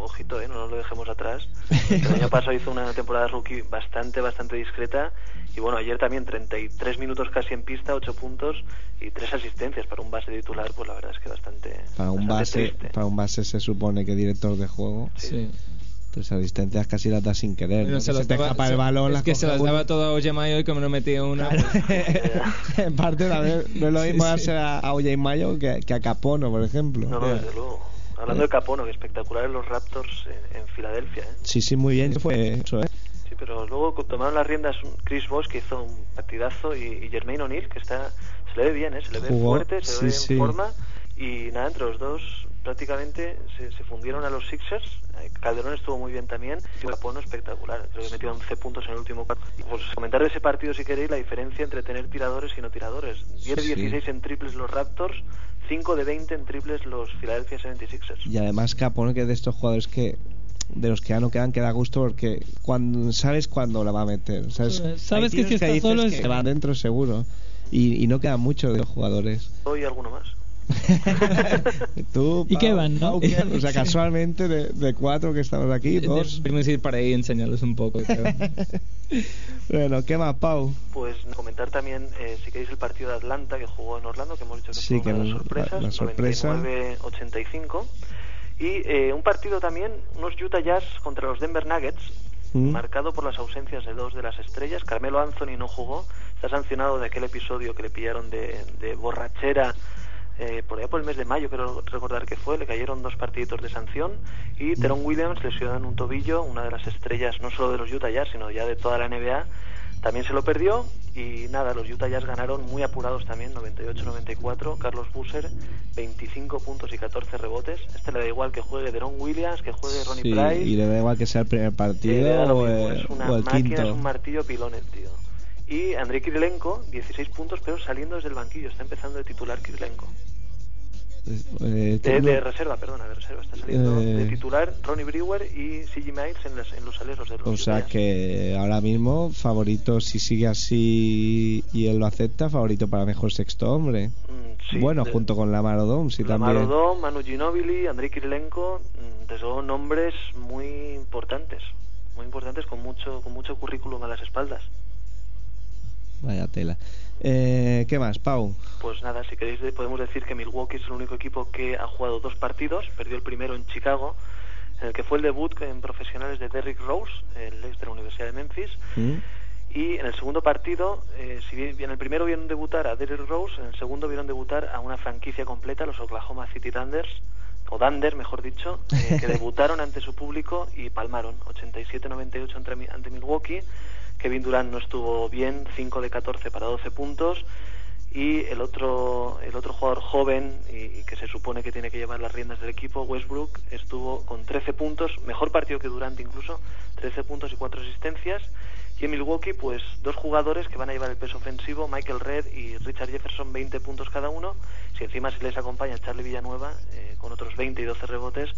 ojito, ¿eh? no nos lo dejemos atrás. El año pasado hizo una temporada rookie bastante, bastante discreta. Y bueno, ayer también 33 minutos casi en pista, 8 puntos y 3 asistencias para un base titular, pues la verdad es que bastante. Para un bastante base, triste. para un base se supone que director de juego. sí. Tres asistencias casi las da sin querer. Bueno, ¿no? se se te daba- escapa el se- balón. es que se las daba toda a Oye Mayo y como no metía una. Claro. pues- en parte no es lo Sí, mismo sí. darse a, a Oye Mayo que, que a Capono, por ejemplo. No, no, desde luego. Hablando de Capono, que espectacular en los Raptors en, en Filadelfia, ¿eh? Sí, sí, muy bien. Fue eso, ¿eh? Sí, pero luego tomaron las riendas Chris Bosh que hizo un partidazo y, y Jermaine O'Neal que está se le ve bien, ¿eh? se le ve Jugó, fuerte, se le sí, ve sí. en forma y nada, entre los dos prácticamente se, se fundieron a los Sixers. Eh, Calderón estuvo muy bien también y Capono espectacular, creo que metió 11 puntos en el último cuarto. Y pues comentar de ese partido si queréis la diferencia entre tener tiradores y no tiradores. 10 de Sí. 16 en triples los Raptors, 5 de 20 en triples los Philadelphia 76ers. Y además Capono que es de estos jugadores que de los que ya no quedan que da gusto porque cuando sabes cuándo la va a meter sabes, sabes que si está solo que es- va dentro seguro y, y no quedan muchos de los jugadores Hoy alguno más. tú Y qué van, ¿no? Pau, o sea casualmente de, de cuatro que estamos aquí dos Deberíamos ir para ahí y enseñarles un poco. bueno qué más Pau Pues comentar también, eh, si queréis, el partido de Atlanta que jugó en Orlando, que hemos dicho que Sí, fue una que de las la- sorpresas, la sorpresa. 99-85. Y eh, un partido también, unos Utah Jazz contra los Denver Nuggets, ¿Mm? marcado por las ausencias de dos de las estrellas. Carmelo Anthony no jugó, está sancionado de aquel episodio que le pillaron de, de borrachera eh, por allá por el mes de mayo, creo recordar que fue, le cayeron dos partiditos de sanción y Teron Williams lesionado en un tobillo, una de las estrellas no solo de los Utah Jazz, sino ya de toda la NBA, también se lo perdió y nada, los Utah Jazz ganaron muy apurados también, 98-94, Carlos Busser 25 puntos y 14 rebotes, este le da igual que juegue Deron Williams, que juegue Ronnie Sí, Price, y le da igual que sea el primer eh, partido lo o, el, es una o el máquina, quinto es un martillo pilón el tío. Y Andrei Kirilenko, 16 puntos, pero saliendo desde el banquillo, está empezando de titular Kirilenko. Eh, De, tengo- de reserva, perdona, de reserva. Está saliendo Eh. de titular Ronnie Brewer y C.G. Miles en, las- en los aleros de los O sea que ahora mismo favorito si sigue así y él lo acepta, favorito para mejor sexto hombre. Mm, sí, bueno, de- junto con Lamar Odom, sí Lamar también. Manu Ginobili, Andrei Kirilenko, mm, desde luego nombres muy importantes, muy importantes con mucho con mucho currículum a las espaldas. Vaya tela. Eh, ¿Qué más, Pau? Pues nada, si queréis de- podemos decir que Milwaukee es el único equipo que ha jugado dos partidos, perdió el primero en Chicago, en el que fue el debut en profesionales de Derrick Rose, el ex de la Universidad de Memphis, ¿Mm? y en el segundo partido, eh, si bien en el primero vieron debutar a Derrick Rose, en el segundo vieron debutar a una franquicia completa, los Oklahoma City Thunders, o Thunder, mejor dicho, eh, que debutaron ante su público y palmaron 87-98 ante, Mi- ante Milwaukee. Kevin Durant no estuvo bien, 5 de 14 para 12 puntos. y el otro el otro jugador joven y, que se supone que tiene que llevar las riendas del equipo Westbrook estuvo con 13 puntos mejor partido que Durant incluso 13 puntos y 4 asistencias y en Milwaukee pues dos jugadores que van a llevar el peso ofensivo Michael Red y Richard Jefferson 20 puntos cada uno si encima se les acompaña Charlie Villanueva eh, con otros 20 y 12 rebotes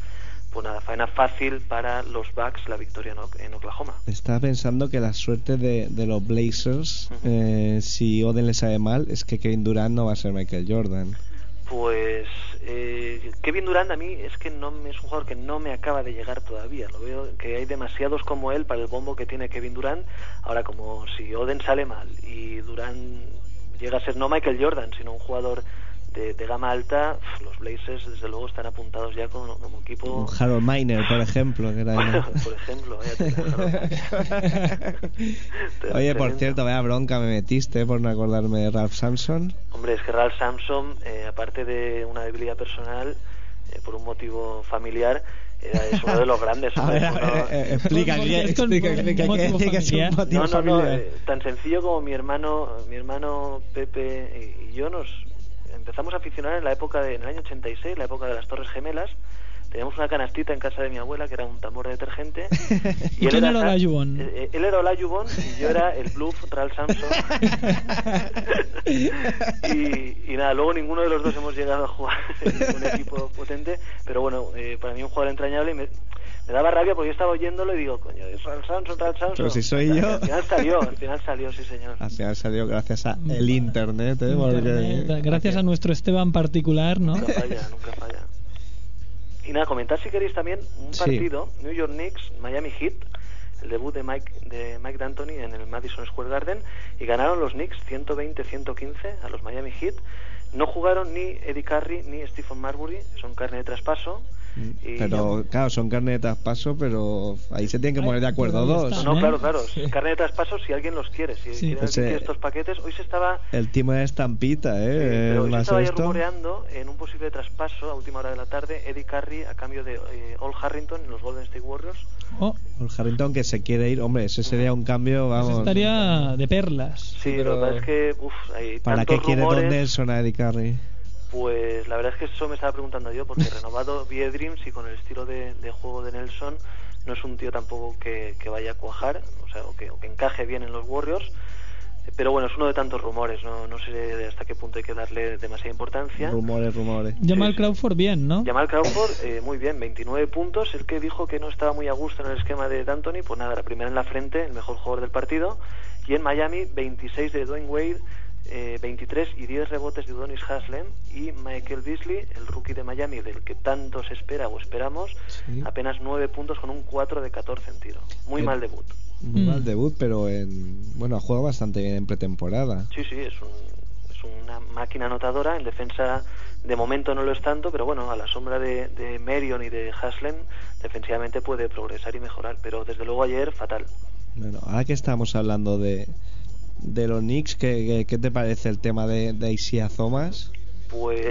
pues nada, faena fácil para los Bucks la victoria en Oklahoma. Estaba pensando que la suerte de, los Blazers, eh, si Oden le sabe mal, es que Kevin Durant no va a ser Michael Jordan. Pues eh, Kevin Durant a mí es que no es un jugador que no me acaba de llegar todavía. Lo veo que hay demasiados como él para el bombo que tiene Kevin Durant. Ahora como si Oden sale mal y Durant llega a ser no Michael Jordan, sino un jugador de, gama alta, los Blazers desde luego están apuntados ya como, equipo. Un Harold Miner, por ejemplo. Que era por ejemplo, Oye, por cierto, vaya bronca me metiste por no acordarme de Ralph Samson. Hombre, es que Ralph Samson, eh, aparte de una debilidad personal, eh, por un motivo familiar, era, es uno de los grandes. explica, explica, explica, No, no, no, eh, tan sencillo como mi hermano, mi hermano Pepe y yo nos empezamos a aficionar en la época de, en el año 86, la época de las Torres Gemelas. Teníamos una canastita en casa de mi abuela que era un tambor de detergente. y él era, era Olajuwon? Eh, eh, él era Olajuwon y yo era el Bluff Ralph Samson. y, y, nada, luego ninguno de los dos hemos llegado a jugar en un equipo potente, pero bueno, eh, para mí un jugador entrañable y me, me daba rabia porque yo estaba oyéndolo y digo, coño, es Ralph Samson. Pero si soy yo. Al final salió, al final salió, sí señor. Al final salió gracias a el internet, ¿eh? Internet, Gracias a nuestro Esteban particular, ¿no? Nunca falla, nunca falla. Y nada, comentar si queréis también un partido, New York Knicks, Miami Heat, el debut de Mike, de Mike D'Antoni en el Madison Square Garden, y ganaron los Knicks 120-115 a los Miami Heat. No jugaron ni Eddie Curry ni Stephen Marbury, son carne de traspaso pero claro, son carne de traspaso, pero ahí se tienen que poner de acuerdo dos. no, claro, claro. Carne de traspaso si alguien los quiere. Si quieren estos paquetes, hoy se estaba. El timo de estampita, ¿eh? pero hoy se estaba rumoreando en un posible traspaso a última hora de la tarde Eddie Curry a cambio de eh, Ol Harrington en los Golden State Warriors. Oh. Ol Harrington que se quiere ir, hombre, ese sería un cambio, vamos. estaría de perlas. Sí, pero es que, uf, hay ¿Para qué quiere Don Nelson a Eddie Curry? Pues la verdad es que eso me estaba preguntando yo, porque renovado vie Dreams y con el estilo de, juego de Nelson no es un tío tampoco que, vaya a cuajar, o sea, o que, encaje bien en los Warriors. Pero bueno, es uno de tantos rumores, no, no sé hasta qué punto hay que darle demasiada importancia. Rumores, rumores. Jamal Crawford bien, ¿no? Jamal Crawford, eh, muy bien, 29 puntos. El que dijo que no estaba muy a gusto en el esquema de D'Antoni, pues nada, la primera en la frente, el mejor jugador del partido. Y en Miami, 26 de Dwayne Wade, 23 eh, y 10 rebotes de Udonis Haslem y Michael Beasley, el rookie de Miami del que tanto se espera o esperamos, apenas 9 puntos con un 4 de 14 en tiro. Muy mal debut. Muy mal mm. debut, pero en, bueno, ha jugado bastante bien en pretemporada. Sí, sí, es, es una máquina anotadora. En defensa, de momento no lo es tanto, pero bueno, a la sombra de, de Merion y de Haslem, defensivamente puede progresar y mejorar. Pero desde luego ayer, fatal. Bueno, ahora que estamos hablando de, de los Knicks, ¿qué, qué, te parece el tema de, de Isia Thomas? Pues...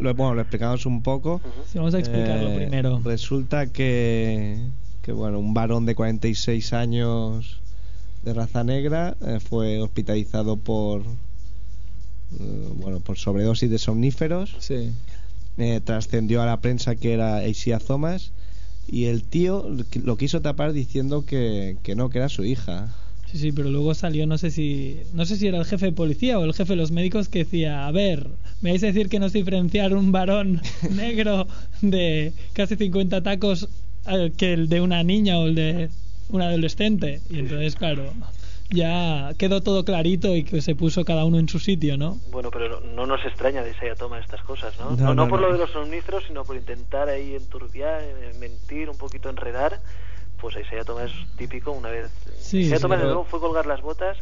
Lo, bueno, lo explicamos un poco. vamos a explicarlo eh, primero. Resulta que, que, bueno, un varón de 46 años de raza negra eh, fue hospitalizado por eh, bueno por sobredosis de somníferos. Sí. trascendió a la prensa que era Isia Thomas y el tío lo quiso tapar diciendo que, que no, que era su hija. Sí, sí, pero luego salió, no sé si no sé si era el jefe de policía o el jefe de los médicos que decía, a ver, me vais a decir que no es diferenciar un varón negro de casi 50 tacos eh, que el de una niña o el de un adolescente. Y entonces, claro, ya quedó todo clarito y que se puso cada uno en su sitio, ¿no? Bueno, pero no nos extraña de esa toma estas cosas, ¿no? No, no, por lo de los somníferos, sino por intentar ahí enturbiar, eh, mentir, un poquito enredar pues Isaiah Thomas es típico una vez. Sí, Isaiah Thomas desde luego fue colgar las botas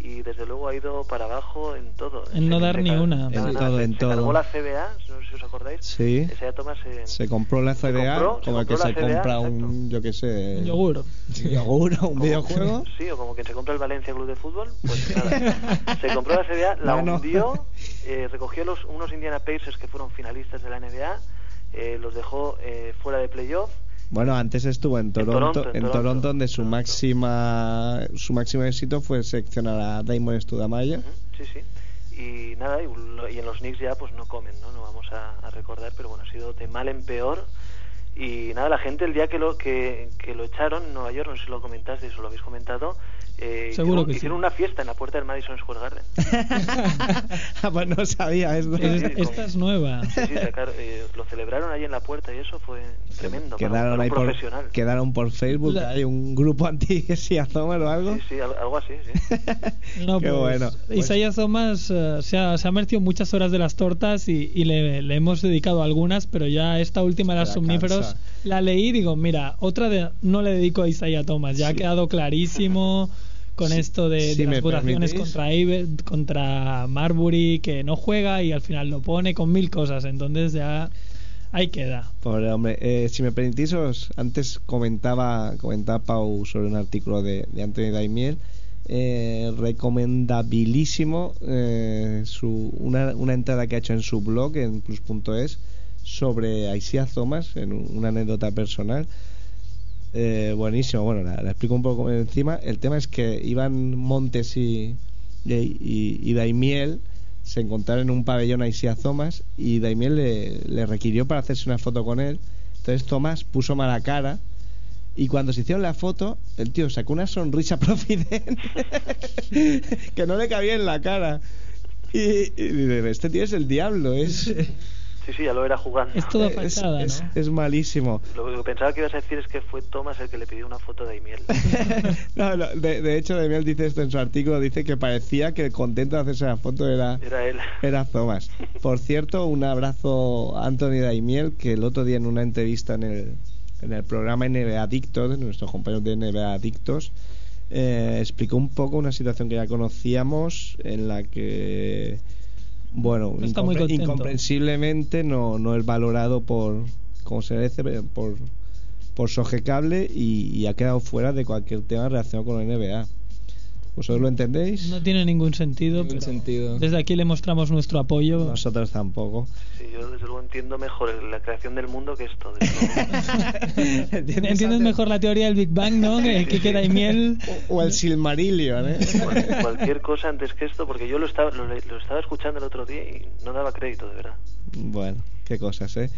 y desde luego ha ido para abajo en todo. En no dar ni una. En todo, en todo. Cargó la CBA, no sé si os acordáis. Sí. Isaiah Thomas se, se compró la CBA como que se compra un, yo qué sé... Un yogur. Un yogur un videojuego. Sí, o como que se compra el Valencia Club de Fútbol. Pues nada, se compró la CBA, la hundió, eh, recogió los, unos Indiana Pacers que fueron finalistas de la NBA, eh, los dejó eh, fuera de playoff bueno, antes estuvo en Toronto, en Toronto, donde su máxima su máximo éxito fue seleccionar a Damon Studamaya. sí, sí. y nada, y, y en los Knicks ya pues no comen, ¿no? No vamos a, a recordar, pero bueno, ha sido de mal en peor y nada, la gente el día que lo que, que lo echaron en Nueva York, no sé si lo comentaste, si lo habéis comentado, eh, Seguro hicieron, que sí. hicieron una fiesta en la puerta del Madison Square Garden. Ah, pues no sabía esto. Es- sí, esta con- es nueva. Sí, sí, sacar- eh, lo celebraron ahí en la puerta y eso fue tremendo. para Quedaron para ahí un por, profesional. quedaron por Facebook, La- hay un grupo anti Thomas o algo. Sí, sí, al- algo así, sí. No, Qué pues, bueno. Pues- Isaiah Thomas eh, se, ha, se ha merecido muchas horas de las tortas y, y le, le hemos dedicado algunas, pero ya esta última de las Ya somníferos cansa. la leí y digo, mira, otra de, no le dedico a Isaiah Thomas, ya ha quedado clarísimo con esto de, si las votaciones contra, Ibe- contra Marbury, que no juega y al final lo pone con mil cosas, entonces ya ahí queda. Pobre hombre, eh, si me permitís, os- antes comentaba, comentaba Pau sobre un artículo de, de Anthony Daimiel. Eh, recomendabilísimo eh, su, una, una entrada que ha hecho en su blog en plus.es sobre Isaiah Thomas, en un- una anécdota personal. Eh, buenísimo, bueno, la, explico un poco encima. El tema es que Iván Montes y, y, Daimiel se encontraron en un pabellón a Isaiah Thomas y Daimiel le, le requirió para hacerse una foto con él. Entonces Thomas puso mala cara y cuando se hicieron la foto, el tío sacó una sonrisa profidente que no le cabía en la cara. Y, y este tío es el diablo, es, Sí, sí, ya lo era jugando. Es todo fachada, es- ¿no? es malísimo. Lo que pensaba que ibas a decir es que fue Thomas el que le pidió una foto de Aimiel. No, no, de, de hecho, Demiel dice esto en su artículo, dice que parecía que el contento de hacerse la foto era, Era él. era Thomas. Por cierto, un abrazo a Anthony Daimiel, que el otro día en una entrevista en el, en el programa NBA Adictos, de nuestros compañeros de NBA Adictos, eh, explicó un poco una situación que ya conocíamos en la que, bueno, está muy incomprensiblemente no, no es valorado por, como se merece, por, por Soje Cable y, y ha quedado fuera de cualquier tema relacionado con la NBA. ¿Vosotros lo entendéis? No tiene ningún sentido. Ningún pero sentido. Desde aquí le mostramos nuestro apoyo. Nosotros tampoco. Sí, yo desde luego entiendo mejor la creación del mundo que esto. Entiendes mejor la teoría del Big Bang, ¿no? Que, que queda y miel. O el Silmarillion, ¿eh? Cual- Cualquier cosa antes que esto, porque yo lo estaba, lo, lo estaba escuchando el otro día y no daba crédito, de verdad. Bueno, qué cosas, ¿eh?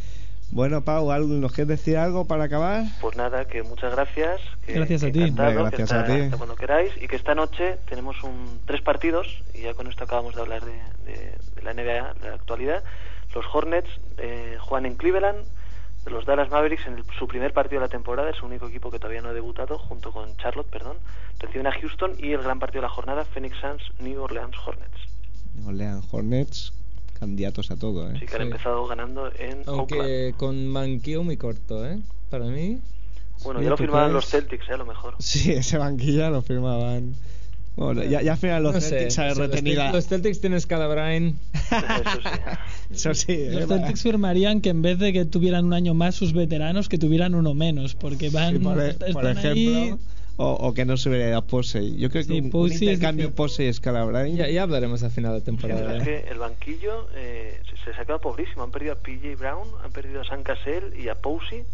Bueno, Pau, ¿algo- ¿nos quieres decir algo para acabar? Pues nada, que muchas gracias. Que, Gracias a ti. que gracias a hasta- ti. hasta cuando queráis y que esta noche tenemos un, tres partidos y ya con esto acabamos de hablar de, de- de la NBA, de la actualidad. Los Hornets eh, juegan en Cleveland, los Dallas Mavericks en el- su primer partido de la temporada, es el único equipo que todavía no ha debutado, junto con Charlotte, perdón, reciben a Houston y el gran partido de la jornada, Phoenix Suns, New Orleans Hornets. Lean Hornets, candidatos a todo, ¿eh? Así que han Sí. empezado ganando en Oakland. Aunque con banquillo muy corto, ¿eh? Para mí. Bueno, ya lo ¿tú firmaban los? Celtics, eh, a lo mejor. Sí, ese banquilla lo firmaban. Bueno, ya, ya al final los no Celtics sé, los, retenido. Cel- los Celtics tienen Scalabrine. Eso sí. Eso sí. Los Celtics firmarían que en vez de que tuvieran un año más sus veteranos, que tuvieran uno menos, porque van. Sí, por, e- están por ahí- ejemplo, o, o que no se a Posey. Yo creo que Sí, un, un Posey es intercambio. Posey y Scalabrine. Ya, ya hablaremos al final de temporada. es ¿eh? que el banquillo eh, se, se ha quedado pobrísimo. Han perdido a PJ Brown, han perdido a San Cassell y a Posey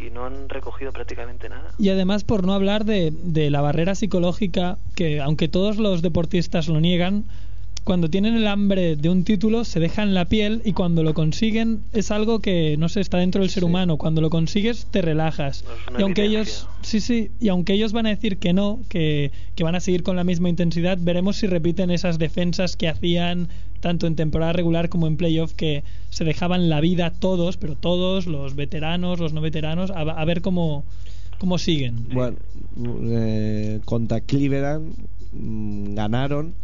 y no han recogido prácticamente nada. Y además, por no hablar de, de la barrera psicológica, que aunque todos los deportistas lo niegan, cuando tienen el hambre de un título se dejan la piel y cuando lo consiguen es algo que no sé está dentro del ser Sí. humano cuando lo consigues te relajas y aunque evidencia. ellos sí sí y aunque ellos van a decir que no que, que van a seguir con la misma intensidad veremos si repiten esas defensas que hacían tanto en temporada regular como en playoff que se dejaban la vida todos pero todos los veteranos los no veteranos a, a ver cómo cómo siguen Bueno, eh, contra Cleveland mm, ganaron,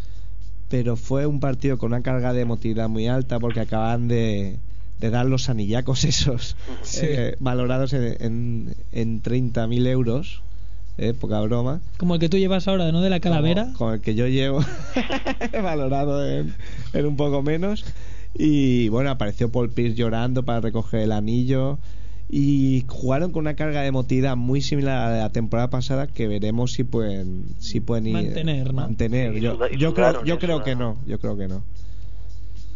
pero fue un partido con una carga de emotividad muy alta porque acaban de, de dar los anillacos esos, Sí. eh, valorados en, en, en 30.000 euros, eh, poca broma. como el que tú llevas ahora no de la calavera Como- Con el que yo llevo, valorado en, en un poco menos. Y bueno, apareció Paul Pierce llorando para recoger el anillo. Y jugaron con una carga de emotividad muy similar a la temporada pasada que veremos si pueden si pueden ir- Mantener, ¿no? mantener. Sí, y yo suda- y yo creo, yo creo que no, yo creo que no.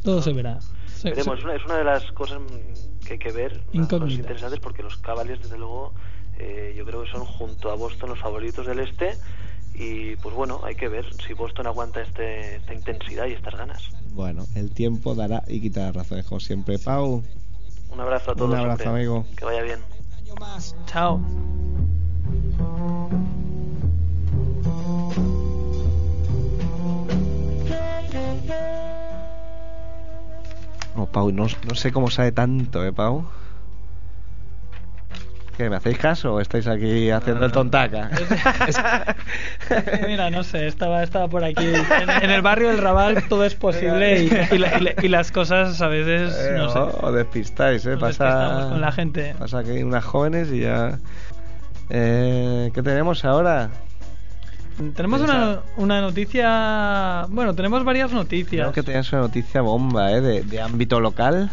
todo se verá Se- Veremos, se- es una, es una de las cosas que hay que ver, cosas interesantes, porque los Cavaliers, desde luego, eh, yo creo que son junto a Boston los favoritos del este. y pues bueno, hay que ver si Boston aguanta este, esta intensidad y estas ganas. Bueno, el tiempo dará y quitará razones, como siempre. Pau, Un abrazo a todos. un abrazo, amigo. Que vaya bien. Chao. Oh, Pau, no, no sé cómo sabe tanto, ¿eh, Pau? ¿Qué, me hacéis caso o estáis aquí haciendo el tontaca? Mira, no sé, estaba, estaba por aquí. En, en el barrio del Raval todo es posible y, y la- y la- y las cosas a veces, Eh, no sé. o- despistáis, ¿eh? Nos Pasa, con la gente. Pasa que hay unas jóvenes y ya... Eh, ¿Qué tenemos ahora? Tenemos una, una noticia. Bueno, tenemos varias noticias. Creo que tenías una noticia bomba, ¿eh? De, de ámbito local.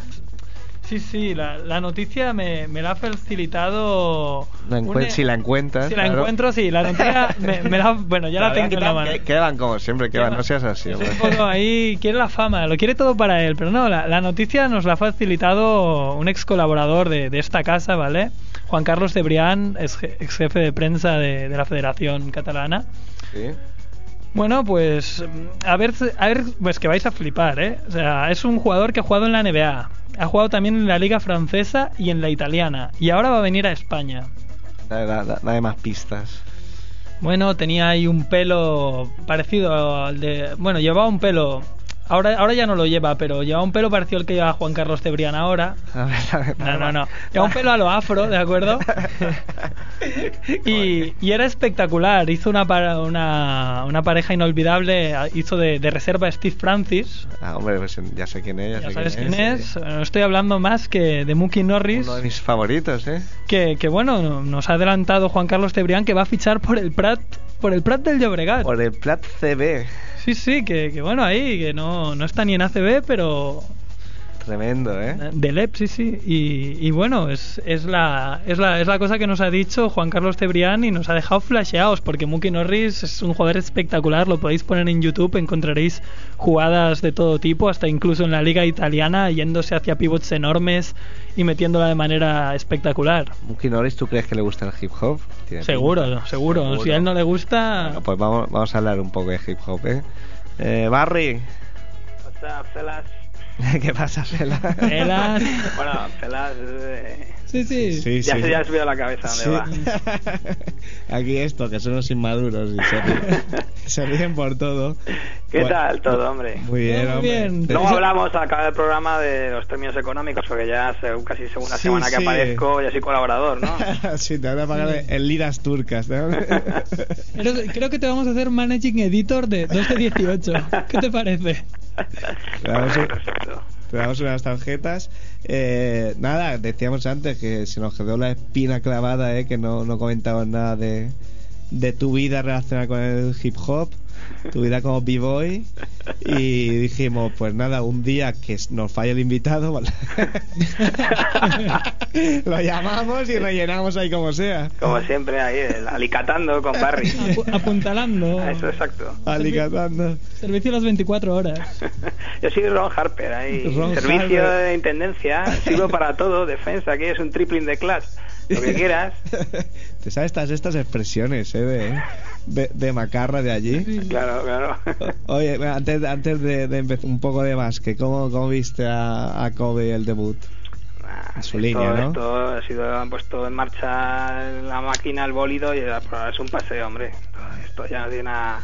Sí, sí, la, la noticia me, me la ha facilitado. La si la encuentras. Si la claro. encuentro, sí, la noticia me, me la. Bueno, ya la, verdad tengo en la mano. que- que van como siempre, que van, no seas así. Es hombre. un poco ahí, quiere la fama, lo quiere todo para él, pero no, la, la noticia nos la ha facilitado un ex colaborador de, de esta casa, ¿vale? Juan Carlos Cebrián, ex, je- ex jefe de prensa de, de la Federación Catalana. Sí. Bueno, pues a ver, a ver, pues que vais a flipar, ¿eh? O sea, es un jugador que ha jugado en la NBA, ha jugado también en la liga francesa y en la italiana, y ahora va a venir a España. Dale más pistas. Bueno, tenía ahí un pelo parecido al de... Bueno, llevaba un pelo... Ahora, ahora ya no lo lleva, pero llevaba un pelo parecido al que lleva Juan Carlos Cebrián ahora. A ver, a ver, No, no, no. Lleva un pelo a lo afro, ¿de acuerdo? y, y era espectacular. Hizo una, una, una pareja inolvidable. Hizo de, de reserva Steve Francis. Ah, hombre, pues ya sé quién es. Ya, Ya sé sabes quién sí. es. No estoy hablando más que de Mookie Norris. Uno de mis favoritos, ¿eh? Que, que bueno, nos ha adelantado Juan Carlos Cebrián que va a fichar por el Prat, por el Prat del Llobregat. Por el Plat CB. Sí, sí, que, que bueno, ahí, que no, no está ni en ACB, pero Tremendo, ¿eh? del EP, sí, sí. Y, y bueno, es, es, la, es, la, es la cosa que nos ha dicho Juan Carlos Cebrián y nos ha dejado flasheados, porque Mookie Norris es un jugador espectacular, lo podéis poner en YouTube, encontraréis jugadas de todo tipo, hasta incluso en la liga italiana, yéndose hacia pivots enormes y metiéndola de manera espectacular. Mookie Norris, ¿tú crees que le gusta el hip hop? Tiene Seguro, pinta. seguro. Si a él no le gusta... Bueno, pues vamos, vamos a hablar un poco de hip hop, ¿eh? eh Barry, What's up, fellas? ¿qué pasa, Fela? Felas. Bueno, fellas, eh, Sí, sí. Sí, ya sí. se ya has subido la cabeza dónde Sí. va. Aquí esto, que son los inmaduros y se ríen, se ríen por todo. ¿Qué Bueno, tal todo, hombre? Muy bien, Muy hombre. bien. Luego hablamos al acabar el programa de los términos económicos, porque ya hace casi segunda Sí, semana que sí. aparezco ya soy colaborador, ¿no? sí, te van a pagar en liras turcas, ¿no? Creo, creo que te vamos a hacer managing editor de 2 de 18. ¿Qué te parece? Vamos a- Perfecto. Te damos unas tarjetas. Eh, nada, decíamos antes que se nos quedó la espina clavada, eh, que no, no comentabas nada de, de tu vida relacionada con el hip hop, tu vida como b-boy. Y dijimos, pues nada, un día que nos falla el invitado, lo llamamos y rellenamos ahí como sea. Como siempre, ahí, el- alicatando con Barry. Apu- apuntalando. Eso, exacto. Alicatando. Servicio las 24 horas. Yo soy Ron Harper, ahí. Ron Servicio Harper. de intendencia, sirvo para todo, defensa, aquí es un tripling de class. Lo que quieras. Te sabes estas, estas expresiones, ¿eh? De, de, de macarra de allí. Claro, claro. Oye, antes, antes de, de empezar un poco de básquet, ¿cómo, cómo viste a, a Kobe el debut? En su esto- línea, ¿no? Esto ha sido han puesto en marcha la máquina, el bólido y ahora es un paseo, hombre. Esto ya no tiene, nada-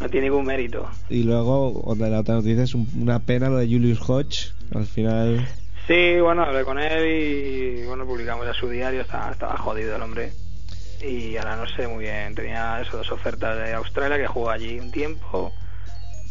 no tiene ningún mérito. Y luego, otra, la otra noticia es un- una pena lo de Julius Hodge. Al final, Sí, bueno, hablé con él y bueno, publicamos ya su diario, estaba, estaba jodido el hombre. Y ahora no sé muy bien, tenía eso, dos ofertas de Australia que jugó allí un tiempo.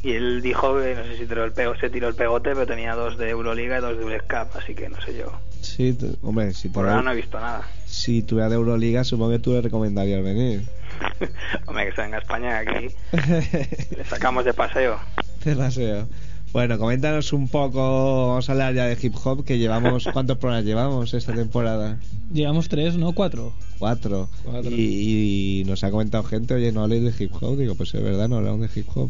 Y él dijo que no sé si tiró el pego, se tiró el pegote, pero tenía dos de Euroliga y dos de Ures Cup, así que no sé yo. sí, hombre, si, Por ahora no he visto nada. si tuviera de Euroliga, supongo que tú le recomendarías venir. Hombre, que se venga a España, aquí le sacamos de paseo. Te paseo. Bueno, coméntanos un poco, vamos a hablar ya de hip hop, que llevamos, ¿cuántos programas llevamos esta temporada? Llevamos tres, ¿no? Cuatro. Cuatro. Cuatro. Y, y nos ha comentado gente, oye, no habléis de hip hop. Digo, pues es verdad, no hablamos de hip hop.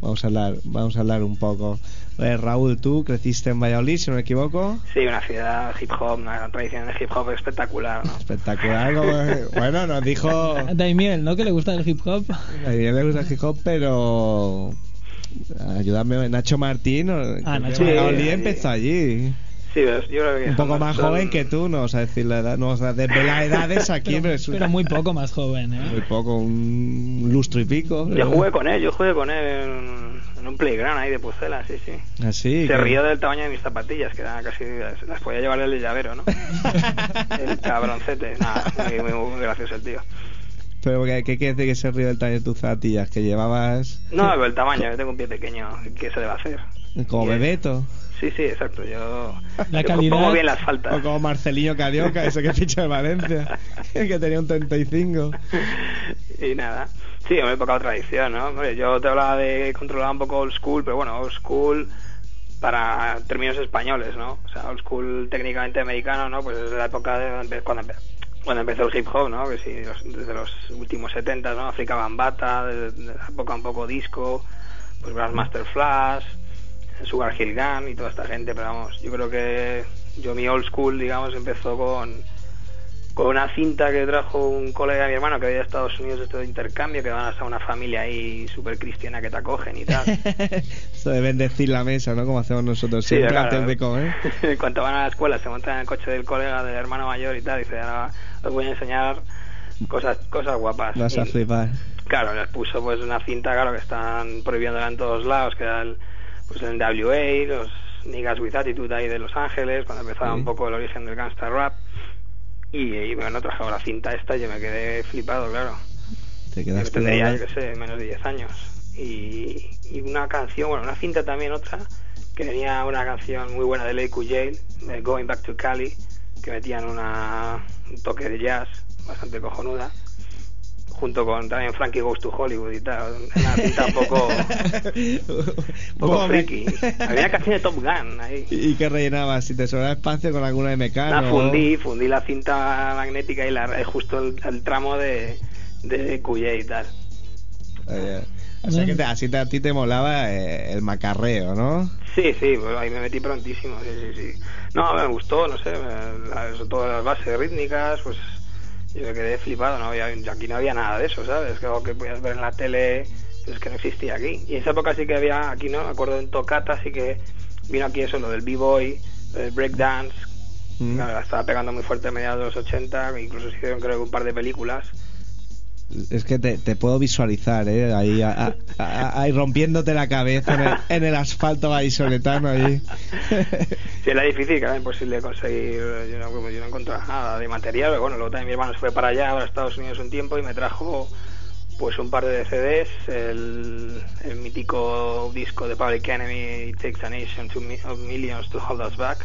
Vamos a hablar, vamos a hablar un poco. Eh, Raúl, tú creciste en Valladolid, si no me equivoco. Sí, una ciudad hip hop, una tradición de hip hop espectacular, ¿no? Espectacular. como- bueno, nos dijo. Daimiel, ¿no? Que le gusta el hip hop. A mí me gusta el hip hop, pero. Ayúdame, Nacho Martín. Ah, Nacho Martín. empezó allí. Sí, yo creo que Un poco más son- joven que tú, no vamos a decir la edad, no vamos a desvelar edades aquí, pero, Pero, es pero muy poco más joven, ¿eh? muy poco, un lustro y pico. Yo jugué con él, yo jugué con él en, en un playground ahí de Pucela, sí, sí. Así. Se que- rió del tamaño de mis zapatillas, que eran casi. las podía llevar el llavero, ¿no? el cabroncete. Nada, muy, muy, muy gracioso el tío. Pero ¿qué, qué quiere decir que se ríe del tamaño de tus zapatillas? Que llevabas No, pero el tamaño, yo tengo un pie pequeño, ¿qué se debe hacer? como Bebeto. Sí, sí, exacto. Yo, La yo calidad- pongo bien las faltas. O como Marcelino Carioca, ese que ficha de Valencia, que tenía un 35. y nada. Sí, me he tocado tradición, ¿no? Hombre, yo te hablaba de controlar un poco old school, pero bueno, old school para términos españoles, ¿no? O sea, old school técnicamente americano, ¿no? Pues es la época de cuando, cuando empezó el hip hop, ¿no? Sí, los- desde los últimos 70, ¿no? África Bambata, desde época un poco disco, pues Grandmaster Flash, Sugar Hill Gang y toda esta gente, pero vamos, yo creo que yo mi old school, digamos, empezó con con una cinta que trajo un colega de mi hermano que había ido a Estados Unidos esto de intercambio, que van hasta una familia ahí súper cristiana que te acogen y tal. Eso de bendecir la mesa, ¿no? Como hacemos nosotros Sí, siempre claro. antes de comer. En cuanto van a la escuela, se montan en el coche del colega del hermano mayor y tal, y dice, ahora os voy a enseñar cosas cosas guapas. Vas a Y- flipar. Claro, les puso pues una cinta, claro, que están prohibiéndola en todos lados, que era el, pues el NWA, los Niggas with Attitude ahí de Los Ángeles, cuando empezaba Sí. un poco el origen del gangsta rap. Y, y bueno, trajo la cinta esta y yo me quedé flipado, claro. Te Yo tendría, yo qué sé, menos de 10 años. Y, y una canción, bueno, una cinta también otra, que tenía una canción muy buena de Lake Jail, de Going Back to Cali, que metían una, un toque de jazz bastante cojonuda, junto con también Frankie Goes to Hollywood y tal. Una cinta un poco, un poco freaky. Había canción de Top Gun ahí. ¿Y qué rellenabas? Si te sobraba espacio con alguna de Mecano. La fundí, fundí la cinta magnética y la, eh, justo el, el tramo de, de QJ y tal. Eh, o sea que te- así te- a ti te molaba eh, el macarreo, ¿no? Sí, sí, pues ahí me metí prontísimo, sí, sí, sí. No, me gustó, no sé, me- la- sobre todo las bases rítmicas, pues yo me quedé flipado, ¿no? había, aquí no había nada de eso, ¿sabes? Que algo que podías ver en la tele, es que no existía aquí. Y en esa época sí que había, aquí no, me acuerdo en Tocata sí que vino aquí eso, lo del b-boy, lo del breakdance, Mm. claro, la estaba pegando muy fuerte a mediados de los 80, incluso se hicieron creo que un par de películas. Es que te, te puedo visualizar, ¿eh? Ahí, a- a- a- ahí rompiéndote la cabeza en el, en el asfalto vallisoletano ahí. Sí, era difícil, era imposible conseguir, yo no, yo no encontraba nada de material, pero bueno, luego también mi hermano se fue para allá, ahora a Estados Unidos un tiempo y me trajo pues un par de CDs, el, el mítico disco de Public Enemy, It Takes a Nation to Mi- of Millions to Hold Us Back,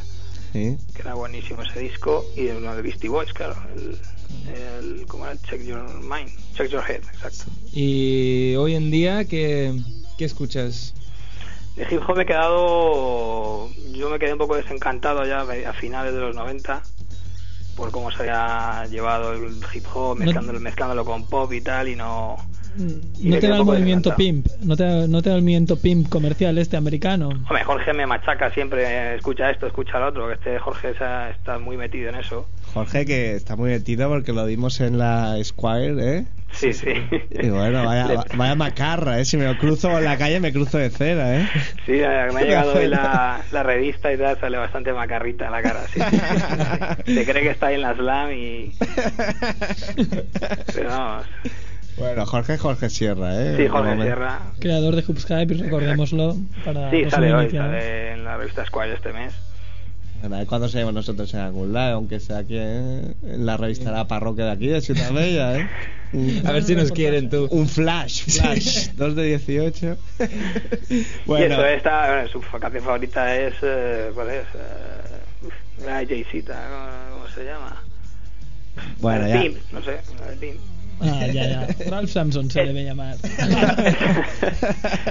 Sí. que era buenísimo ese disco, y uno de Beastie Boys, claro, el, el ¿cómo era? Check Your Mind, Check Your Head, exacto. Y hoy en día, ¿qué, qué escuchas? De hip hop me he quedado. Yo me quedé un poco desencantado ya a finales de los 90 por cómo se había llevado el hip hop, mezclándolo con pop y tal, y no. Y No te da el movimiento pimp, no te, da- no te da el movimiento pimp comercial este americano. Hombre, Jorge me machaca siempre, escucha esto, escucha lo otro, que este Jorge está, está muy metido en eso. Jorge, que está muy metido porque lo vimos en la Squire, ¿eh? Sí, sí. Y bueno, vaya, macarra, ¿eh? Si me lo cruzo por la calle, me cruzo de cera, ¿eh? Sí, eh, me ha llegado hoy la, la revista y tal, sale bastante macarrita en la cara, sí. Se cree que está ahí en la slam y... Pero vamos, Bueno, Jorge Jorge Sierra, ¿eh? sí, Jorge Como me- Sierra. Creador de Hoops Hype, recordémoslo. Para Sí, sale hoy, sale en la revista Squire este mes. Bueno, a ver cuándo salimos nosotros en algún lado, aunque sea aquí ¿eh? en la revista de la parroquia de aquí, de Ciudad Bella, ¿eh? A ver si nos quieren tú. un flash, flash, 2 de 18. Y bueno, eso está, bueno, su canción favorita es, eh, ¿cuál es? Eh, la Jay-Z, ¿cómo, cómo se llama? bueno, La ya. Pimp, no sé, la de Pimp. Ah, ya, ya. Ralph Samson se debe llamar.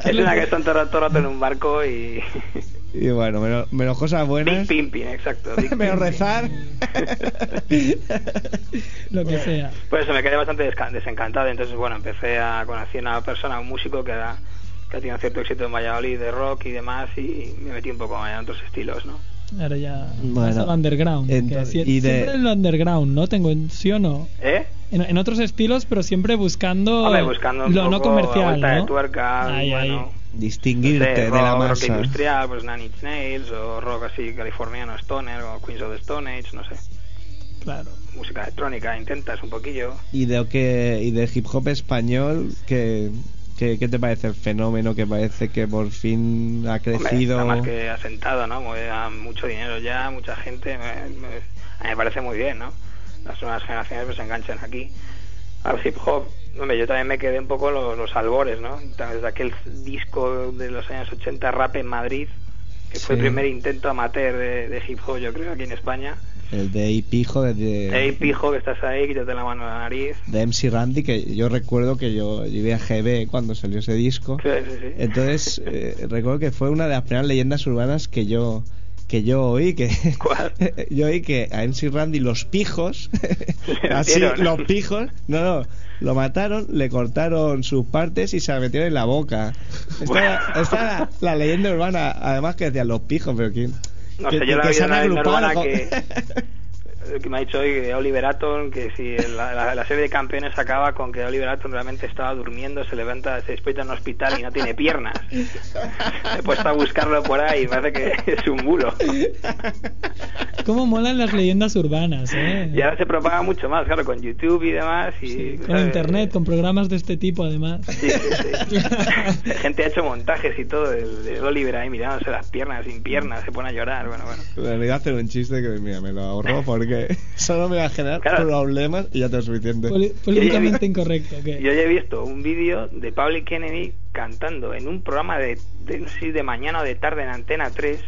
es una que están todo, el- todo rato en un barco y... Y bueno, menos, menos cosas Big buenas. Pimping, exacto. Big menos Pimping. rezar. Lo que sea. Por eso me quedé bastante desca- desencantado. Entonces, bueno, empecé a conocer a una persona, un músico que era que ha tenido cierto éxito en Valladolid de rock y demás y me metí un poco en otros estilos, ¿no? Ahora ya Bueno, al underground. que entonces- sie- y de- Siempre en el underground, ¿no? Tengo, ¿sí o no? ¿Eh? En, en otros estilos, pero siempre buscando, Hombre, buscando lo no comercial, vuelta de ¿no? tuerca, ahí. bueno, Distinguirte de de rock, la rock masa. industrial, pues Nine Inch Nails o rock así californiano, stoner o Queens of the Stone Age, no sé. Claro. Música electrónica, intentas un poquillo. Y de, que, y de hip hop español, ¿qué, qué, qué te parece el fenómeno que parece que por fin ha Hombre, crecido? está más que asentado, ¿no? Mueve a mucho dinero ya, mucha gente. Me, me- a mí me parece muy bien, ¿no? Las nuevas generaciones pues se enganchan aquí al hip hop. Hombre, yo también me quedé un poco los, los albores, ¿no? Desde aquel disco de los años 80, Rap en Madrid, que fue el primer intento amateur de, de hip hop, yo creo, aquí en España. El de Ey Pijo, de, de, Ey, pijo, que estás ahí, quítate la mano a la nariz. de MC Randy, que yo recuerdo que yo, yo a GB cuando salió ese disco. Sí, sí, sí. Entonces, eh, recuerdo que fue una de las primeras leyendas urbanas que yo que yo oí que ¿Cuál? yo oí que a MC Randy los pijos así los pijos no no lo mataron le cortaron sus partes y se la metieron en la boca esta, Bueno. esta la leyenda urbana además que decían los pijos pero quién No que, sé, yo la que se han agrupado con- que, me ha dicho hoy que Oliver Atom, que si la, la- la serie de campeones acaba con que Oliver Atom realmente estaba durmiendo, se levanta, se despierta en un hospital y no tiene piernas. He puesto a buscarlo por ahí y parece que es un bulo. ¿Cómo molan las leyendas urbanas, eh? Y ahora se propaga mucho más, claro, con YouTube y demás. Y, Con ¿sabes? internet, con programas de este tipo, además. Sí, sí, sí. La gente ha hecho montajes y todo del, Oliver ahí mirándose las piernas sin piernas, se pone a llorar. Bueno, bueno. me iba a hacer un chiste que mira me lo ahorro porque solo me va a generar Claro. problemas y ya tengo suficiente Poli- políticamente incorrecto, ¿qué? Yo ya he visto un vídeo de Public Kennedy cantando en un programa de, de, no sé de mañana o de tarde en Antena 3.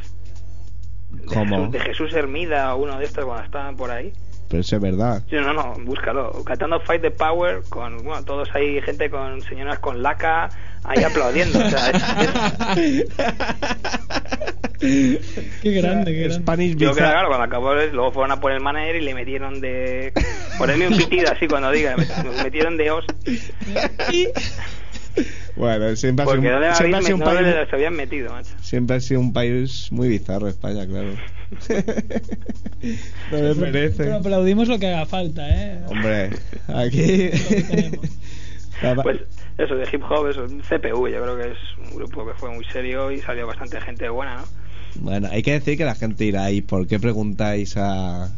de ¿Cómo? Jesús- De Jesús Hermida o uno de estos cuando estaban por ahí. Pero eso es verdad Sí, no, no, búscalo. Cantando Fight the Power con, bueno, todos ahí, gente con señoras con laca ahí aplaudiendo. O sea, es- es- Qué grande, qué grande. Spanish yo creo que claro, cuando acabó, luego fueron a por el manager y le metieron de. Ponerme un pitido así cuando diga, me metieron de os. Bueno, siempre ha sido no un, le siempre ha sido un no país, habían metido, macho. siempre ha sido un país muy bizarro España, claro. no me merece. Pero aplaudimos lo que haga falta, ¿eh? Hombre, aquí. Pues eso, de hip hop, eso, CPU, yo creo que es un grupo que fue muy serio y salió bastante gente buena, ¿no? Bueno, hay que decir que la gente irá ¿y por qué preguntáis a,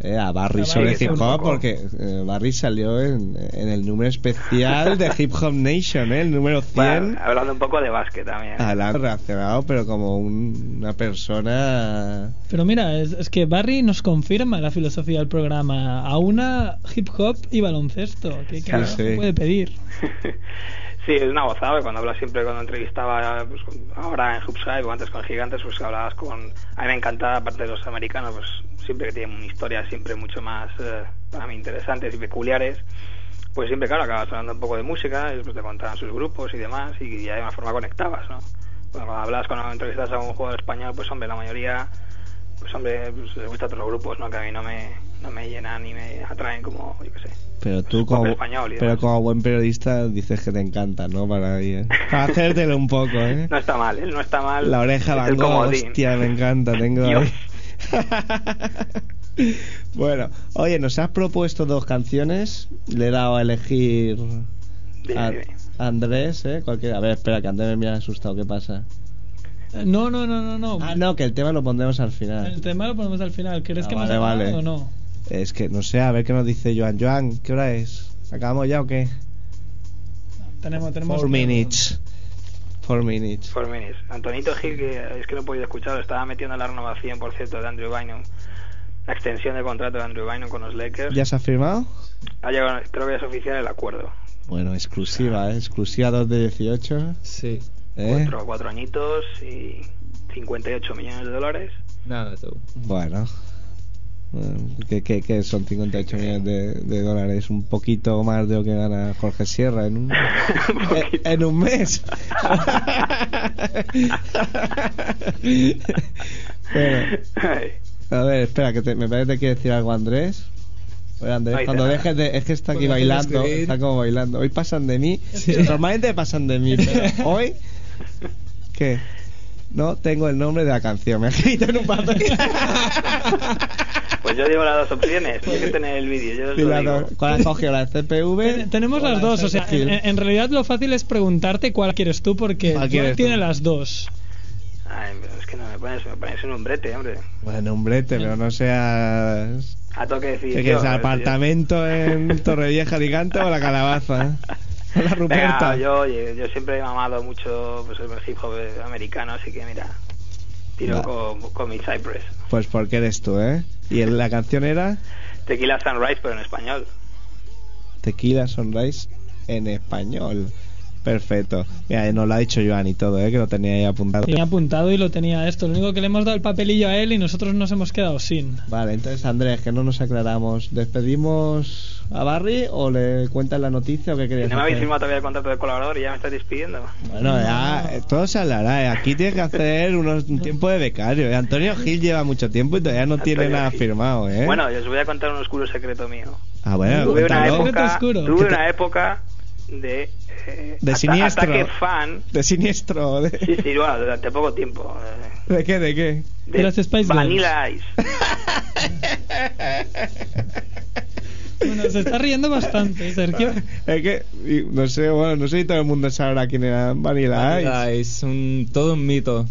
eh, a Barry A sobre hip hop? Porque eh, Barry salió en, en el número especial de Hip Hop Nation, ¿eh? el número 100. Bueno, hablando un poco de básquet también. Alan reaccionado, pero como un- una persona. Pero mira, es, es que Barry nos confirma la filosofía del programa. A una hip hop y baloncesto. ¿Qué, qué Claro, sí. puede pedir? sí, es una gozada, cuando hablas siempre, cuando entrevistaba, pues, ahora en Hubside o antes con Gigantes, pues hablabas con... A mí me encantaba, aparte de los americanos, pues siempre que tienen historias siempre mucho más, eh, para mí, interesantes y peculiares. Pues siempre, claro, acabas hablando un poco de música, después te contaban sus grupos y demás, y ya de una forma conectabas, ¿no? Cuando hablas, cuando entrevistas a un jugador español, pues hombre, la mayoría, pues hombre, pues, les gustan otros grupos, ¿no? Que a mí no me, no me llenan ni me atraen como, yo qué sé. Pero tú, como, español y pero como buen periodista, dices que te encanta, ¿no? Para, ¿eh? Para hacértelo un poco, ¿eh? No está mal, él no está mal. La oreja Van Gogh, hostia, me encanta, tengo ahí. bueno, oye, nos has propuesto dos canciones. Le he dado a elegir a. Andrés, ¿eh? Cualquiera. A ver, espera, que Andrés me mira asustado. ¿Qué pasa? No, no, no, no, no. Ah, no, que el tema lo pondremos al El final. tema lo ponemos al final. ¿Quieres Ah, que vale, nos vale. o no? Es que no sé, a ver qué nos dice Joan. Joan, ¿qué hora es? ¿Acabamos ya o qué? Tenemos, tenemos Four minutes. Four minutes. Four minutes. Antonito Gil, que es que no he podido escucharlo, estaba metiendo en la renovación, por cierto, de Andrew Bynum. La extensión del contrato de Andrew Bynum con los Lakers. ¿Ya se ha firmado? Ha llegado, creo que ya es oficial el acuerdo. Bueno, exclusiva, ¿eh? Exclusiva 2 de 18. Sí. ¿Eh? Cuatro, cuatro añitos y 58 millones de dólares. Nada, tú. Bueno. Eh, ¿Qué, qué, qué son 58 millones de, de dólares? Un poquito más de lo que gana Jorge Sierra en un, en, en un mes. Bueno, a ver, espera, que te- me parece que quiere decir algo Andrés. Oye, Andrés, cuando dejes de... Es que está aquí bailando, está como bailando. Hoy pasan de mí. Normalmente pasan de mí, pero hoy... ¿Qué? No tengo el nombre de la canción. Me escrito en un papel. Pues yo digo las dos opciones. Tienes que tener el vídeo. Yo os lo digo. ¿Cuál has cogido? ¿La CPV? Ten- Tenemos las la dos, o sea, en, en realidad lo fácil es preguntarte cuál quieres tú porque ¿Cuál Joan quieres tiene tú? las dos. Ay, pero es que no me pones, me pones un hombrete, hombre. Bueno, hombrete, pero no seas... A toque decir. ¿Qué yo, quieres? a ver, ¿Apartamento en Torrevieja Alicante o la calabaza? O la yo- Ruperta. Venga, yo, yo siempre he mamado mucho pues, el hip hop americano, así que mira, tiro con, con mi Cypress. Pues porque eres tú, ¿eh? Y la canción era Tequila Sunrise, pero en español. Tequila Sunrise en español. Perfecto. Mira, nos lo ha dicho Joan y todo, ¿eh? Que lo tenía ahí apuntado. Tenía apuntado y lo tenía esto. Lo único que le hemos dado el papelillo a él y nosotros nos hemos quedado sin. Vale, entonces Andrés, que no nos aclaramos. ¿Despedimos a Barry o le cuentas la noticia o qué querías no me habéis firmado todavía el contrato de colaborador y ya me estáis despidiendo. Bueno, ya, eh, todo se hablará. eh. Aquí tienes que hacer unos, un tiempo de becario. eh. Antonio Gil lleva mucho tiempo y todavía no tiene Antonio nada Gil. firmado, ¿eh? Bueno, yo os voy a contar un oscuro secreto mío. ah, bueno, tuve una cuéntalo. Época, tuve ¿Qué te- una época de eh, De siniestro. ataque fan. De siniestro. De, Sí, sí, bueno, durante poco tiempo. eh, ¿De qué? ¿De qué? De las Spice Girls. Vanilla Ice. Bueno, se está riendo bastante, Sergio. Es que, no sé, bueno, no sé si todo el mundo sabrá quién era Vanilla Ice. Vanilla Ice, un, todo un mito.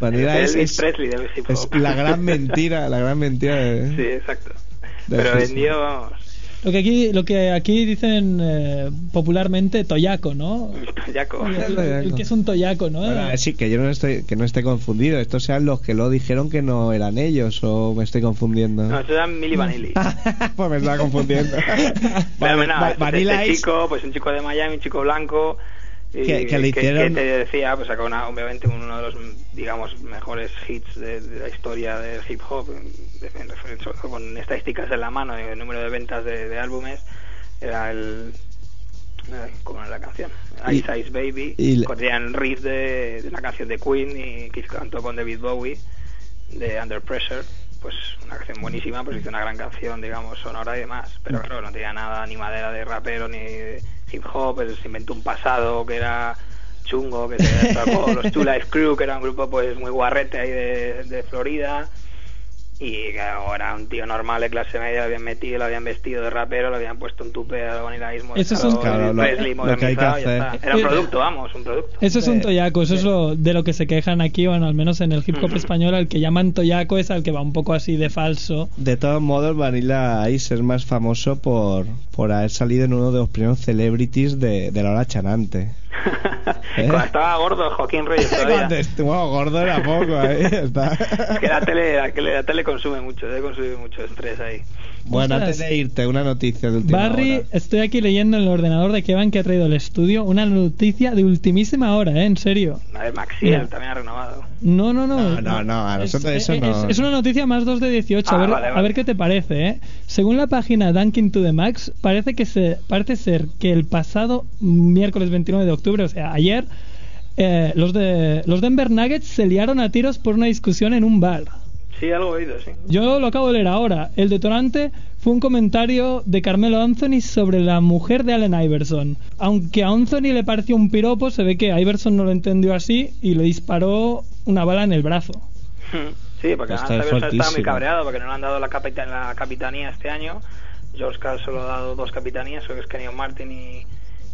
Vanilla Elvis Ice es, Presley es la gran mentira, la gran mentira de... Sí, exacto. De Pero vendió, vamos, Lo que aquí, lo que aquí dicen eh, popularmente toyaco, ¿no? Yaco. El, el que es un toyaco, ¿no? Bueno, eh, sí, que yo no estoy, que no esté confundido. Estos sean los que lo dijeron que no eran ellos, o me estoy confundiendo. No, eso era Milli Vanilli. pues me estaba confundiendo. Pero Va- este- este chico, pues un chico de Miami, un chico blanco. Y Que- que le hicieron- te decía, pues sacó una- obviamente uno de los, digamos, mejores hits de, de la historia del hip hop, en- en referencia- con estadísticas en la mano, el número de ventas de, de álbumes, era el. eh, ¿Cómo era la canción? Y- Ice Ice Baby. y el riff de, de la canción de Queen y que cantó con David Bowie de Under Pressure. Pues una canción buenísima, pues hizo una gran canción, digamos, sonora y demás. Pero claro, no tenía nada ni madera de rapero ni de hip hop. pues, se inventó un pasado que era chungo, que se sacó los Two Life Crew, que era un grupo pues muy guarrete ahí de, de Florida. Y claro, era un tío normal de clase media, lo habían metido, lo habían vestido de rapero, le habían puesto un tupe a Vanilla Ice Eso es un- Claro, lo- lo que hay que hacer. Era un producto, vamos, un producto. Eso es un toyaco, eso es lo, de lo que se quejan aquí, bueno, al menos en el hip hop español, al que llaman toyaco es al que va un poco así de falso. De todos modos, Vanilla Ice es más famoso por, por haber salido en uno de los primeros celebrities de, de la hora chanante. ¿Eh? Cuando estaba gordo Joaquín Reyes todavía. Cuando estuvo gordo era poco, ahí está. Es que la tele, la, la tele consume mucho, debe consumir mucho estrés ahí. Bueno, antes de irte, una noticia de última Barry, hora. estoy aquí leyendo en el ordenador de Kevin que ha traído el estudio una noticia de ultimísima hora, ¿eh? En serio. A ver, Maxiel Mira. también ha renovado. No, no, no. No, no, no, a nosotros es, eso es- no- es una noticia más 2 de 18. Ah, a, ver, vale, a ver qué te parece, ¿eh? Según la página Dunkin' to the Max, parece que se parece ser que el pasado miércoles 29 de octubre, o sea, ayer, eh, los de los Denver Nuggets se liaron a tiros por una discusión en un bar. Sí, algo he oído, sí. Yo lo acabo de leer ahora. El detonante fue un comentario de Carmelo Anthony sobre la mujer de Allen Iverson. Aunque a Anthony le pareció un piropo, se ve que Iverson no lo entendió así y le disparó una bala en el brazo. Sí, porque Está además Iverson estaba muy cabreado porque no le han dado la, capita- la capitanía este año. George Carl solo ha dado dos capitanías, creo que es Kenny Martin y,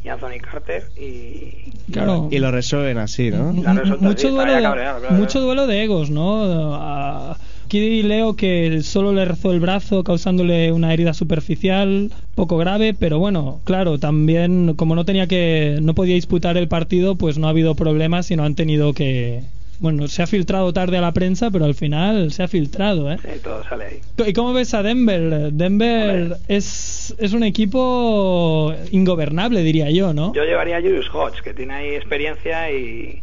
y Anthony Carter. Y Claro. Y lo resuelven así, ¿no? Mucho duelo de, cabreado, claro, mucho claro. duelo de egos, ¿no? Ah, Aquí leo que solo le rezó el brazo causándole una herida superficial, poco grave, pero bueno, claro, también como no tenía que no podía disputar el partido, pues no ha habido problemas y no han tenido que bueno, se ha filtrado tarde a la prensa, pero al final se ha filtrado, ¿eh? sí, todo sale ahí. ¿Y cómo ves a Denver? Denver Hombre. es, es un equipo ingobernable, diría yo, ¿no? Yo llevaría a Julius Hodge, que tiene ahí experiencia y,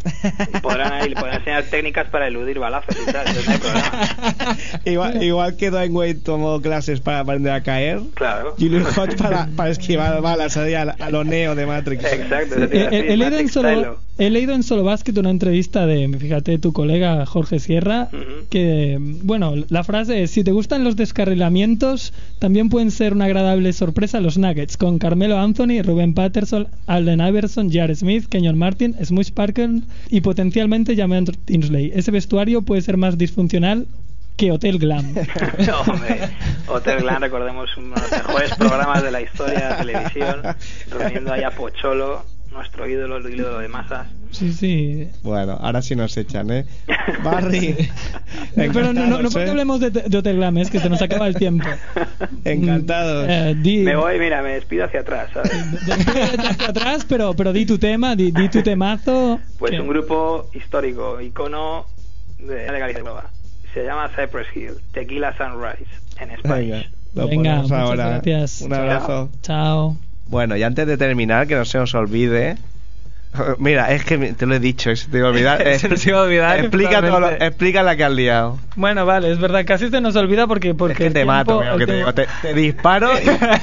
y podrán ahí, le podrán enseñar técnicas para eludir balazos y tal, no hay problema. igual, igual que Dwayne Wade tomó clases para aprender a caer, Claro. Julius Hodge para, para esquivar balas ahí a, a lo neo de Matrix. Exacto, Eh, a eh, he, leído en Matrix solo, he leído en Solo Basket una entrevista de, fíjate, tu colega Jorge Sierra, que, bueno, la frase es, si te gustan los descarrilamientos, también pueden ser una agradable sorpresa los Nuggets, con Carmelo Anthony, Ruben Patterson, Alden Iverson, Jared Smith, Kenyon Martin, Smush Parker y potencialmente Jameer Tinsley. Ese vestuario puede ser más disfuncional que Hotel Glam. no, hombre. Hotel Glam, recordemos, uno de los mejores programas de la historia de la televisión, reuniendo ahí a Pocholo, nuestro ídolo, el ídolo de masas. Sí, sí. Bueno, ahora sí nos echan, ¿eh? Barry. Pero no, no, no porque hablemos de, de Hotel Glam, es que se nos acaba el tiempo. Encantados. Eh, di- Me voy, mira, me despido hacia atrás, ¿sabes? Hacia atrás, pero, pero di tu tema, di, di tu temazo. Pues un grupo histórico, icono de la Galicia Nueva. Se llama Cypress Hill, Tequila Sunrise, en Venga, lo Venga, ahora. gracias. Un abrazo. Chao. Bueno, y antes de terminar, que no se nos olvide. Mira, es que te lo he dicho, se te iba a olvidar. Se nos iba a olvidar, Explica, lo- explica la que has liado. Bueno, vale, es verdad, casi se nos olvida porque, porque es que te tiempo- mato, mira que te digo. Te, te disparo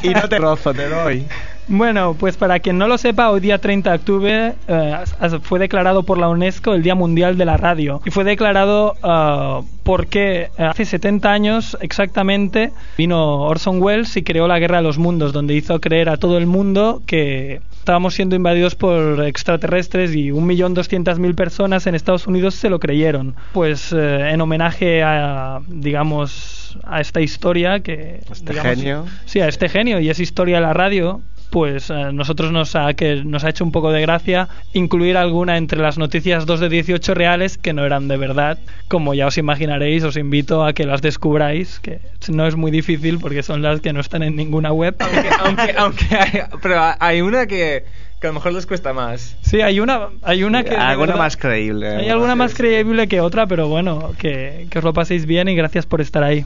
y, y no te rozo, te doy. Bueno, pues para quien no lo sepa, hoy día 30 de octubre eh, fue declarado por la UNESCO el Día Mundial de la Radio. Y fue declarado eh, porque hace 70 años exactamente vino Orson Welles y creó la Guerra de los Mundos, donde hizo creer a todo el mundo que estábamos siendo invadidos por extraterrestres y 1.200.000 personas en Estados Unidos se lo creyeron. Pues eh, en homenaje a, digamos, a esta historia que... Este digamos, genio. Sí, a este genio y es historia de la radio, pues a nosotros nos ha, que nos ha hecho un poco de gracia incluir alguna entre las noticias 2 de 18 reales que no eran de verdad. Como ya os imaginaréis, os invito a que las descubráis, que no es muy difícil porque son las que no están en ninguna web. aunque, aunque hay, pero hay una que, que a lo mejor les cuesta más. Sí, hay una, hay una que... Alguna verdad- más creíble. Hay alguna más creíble que otra, pero bueno, que, que os lo paséis bien y gracias por estar ahí.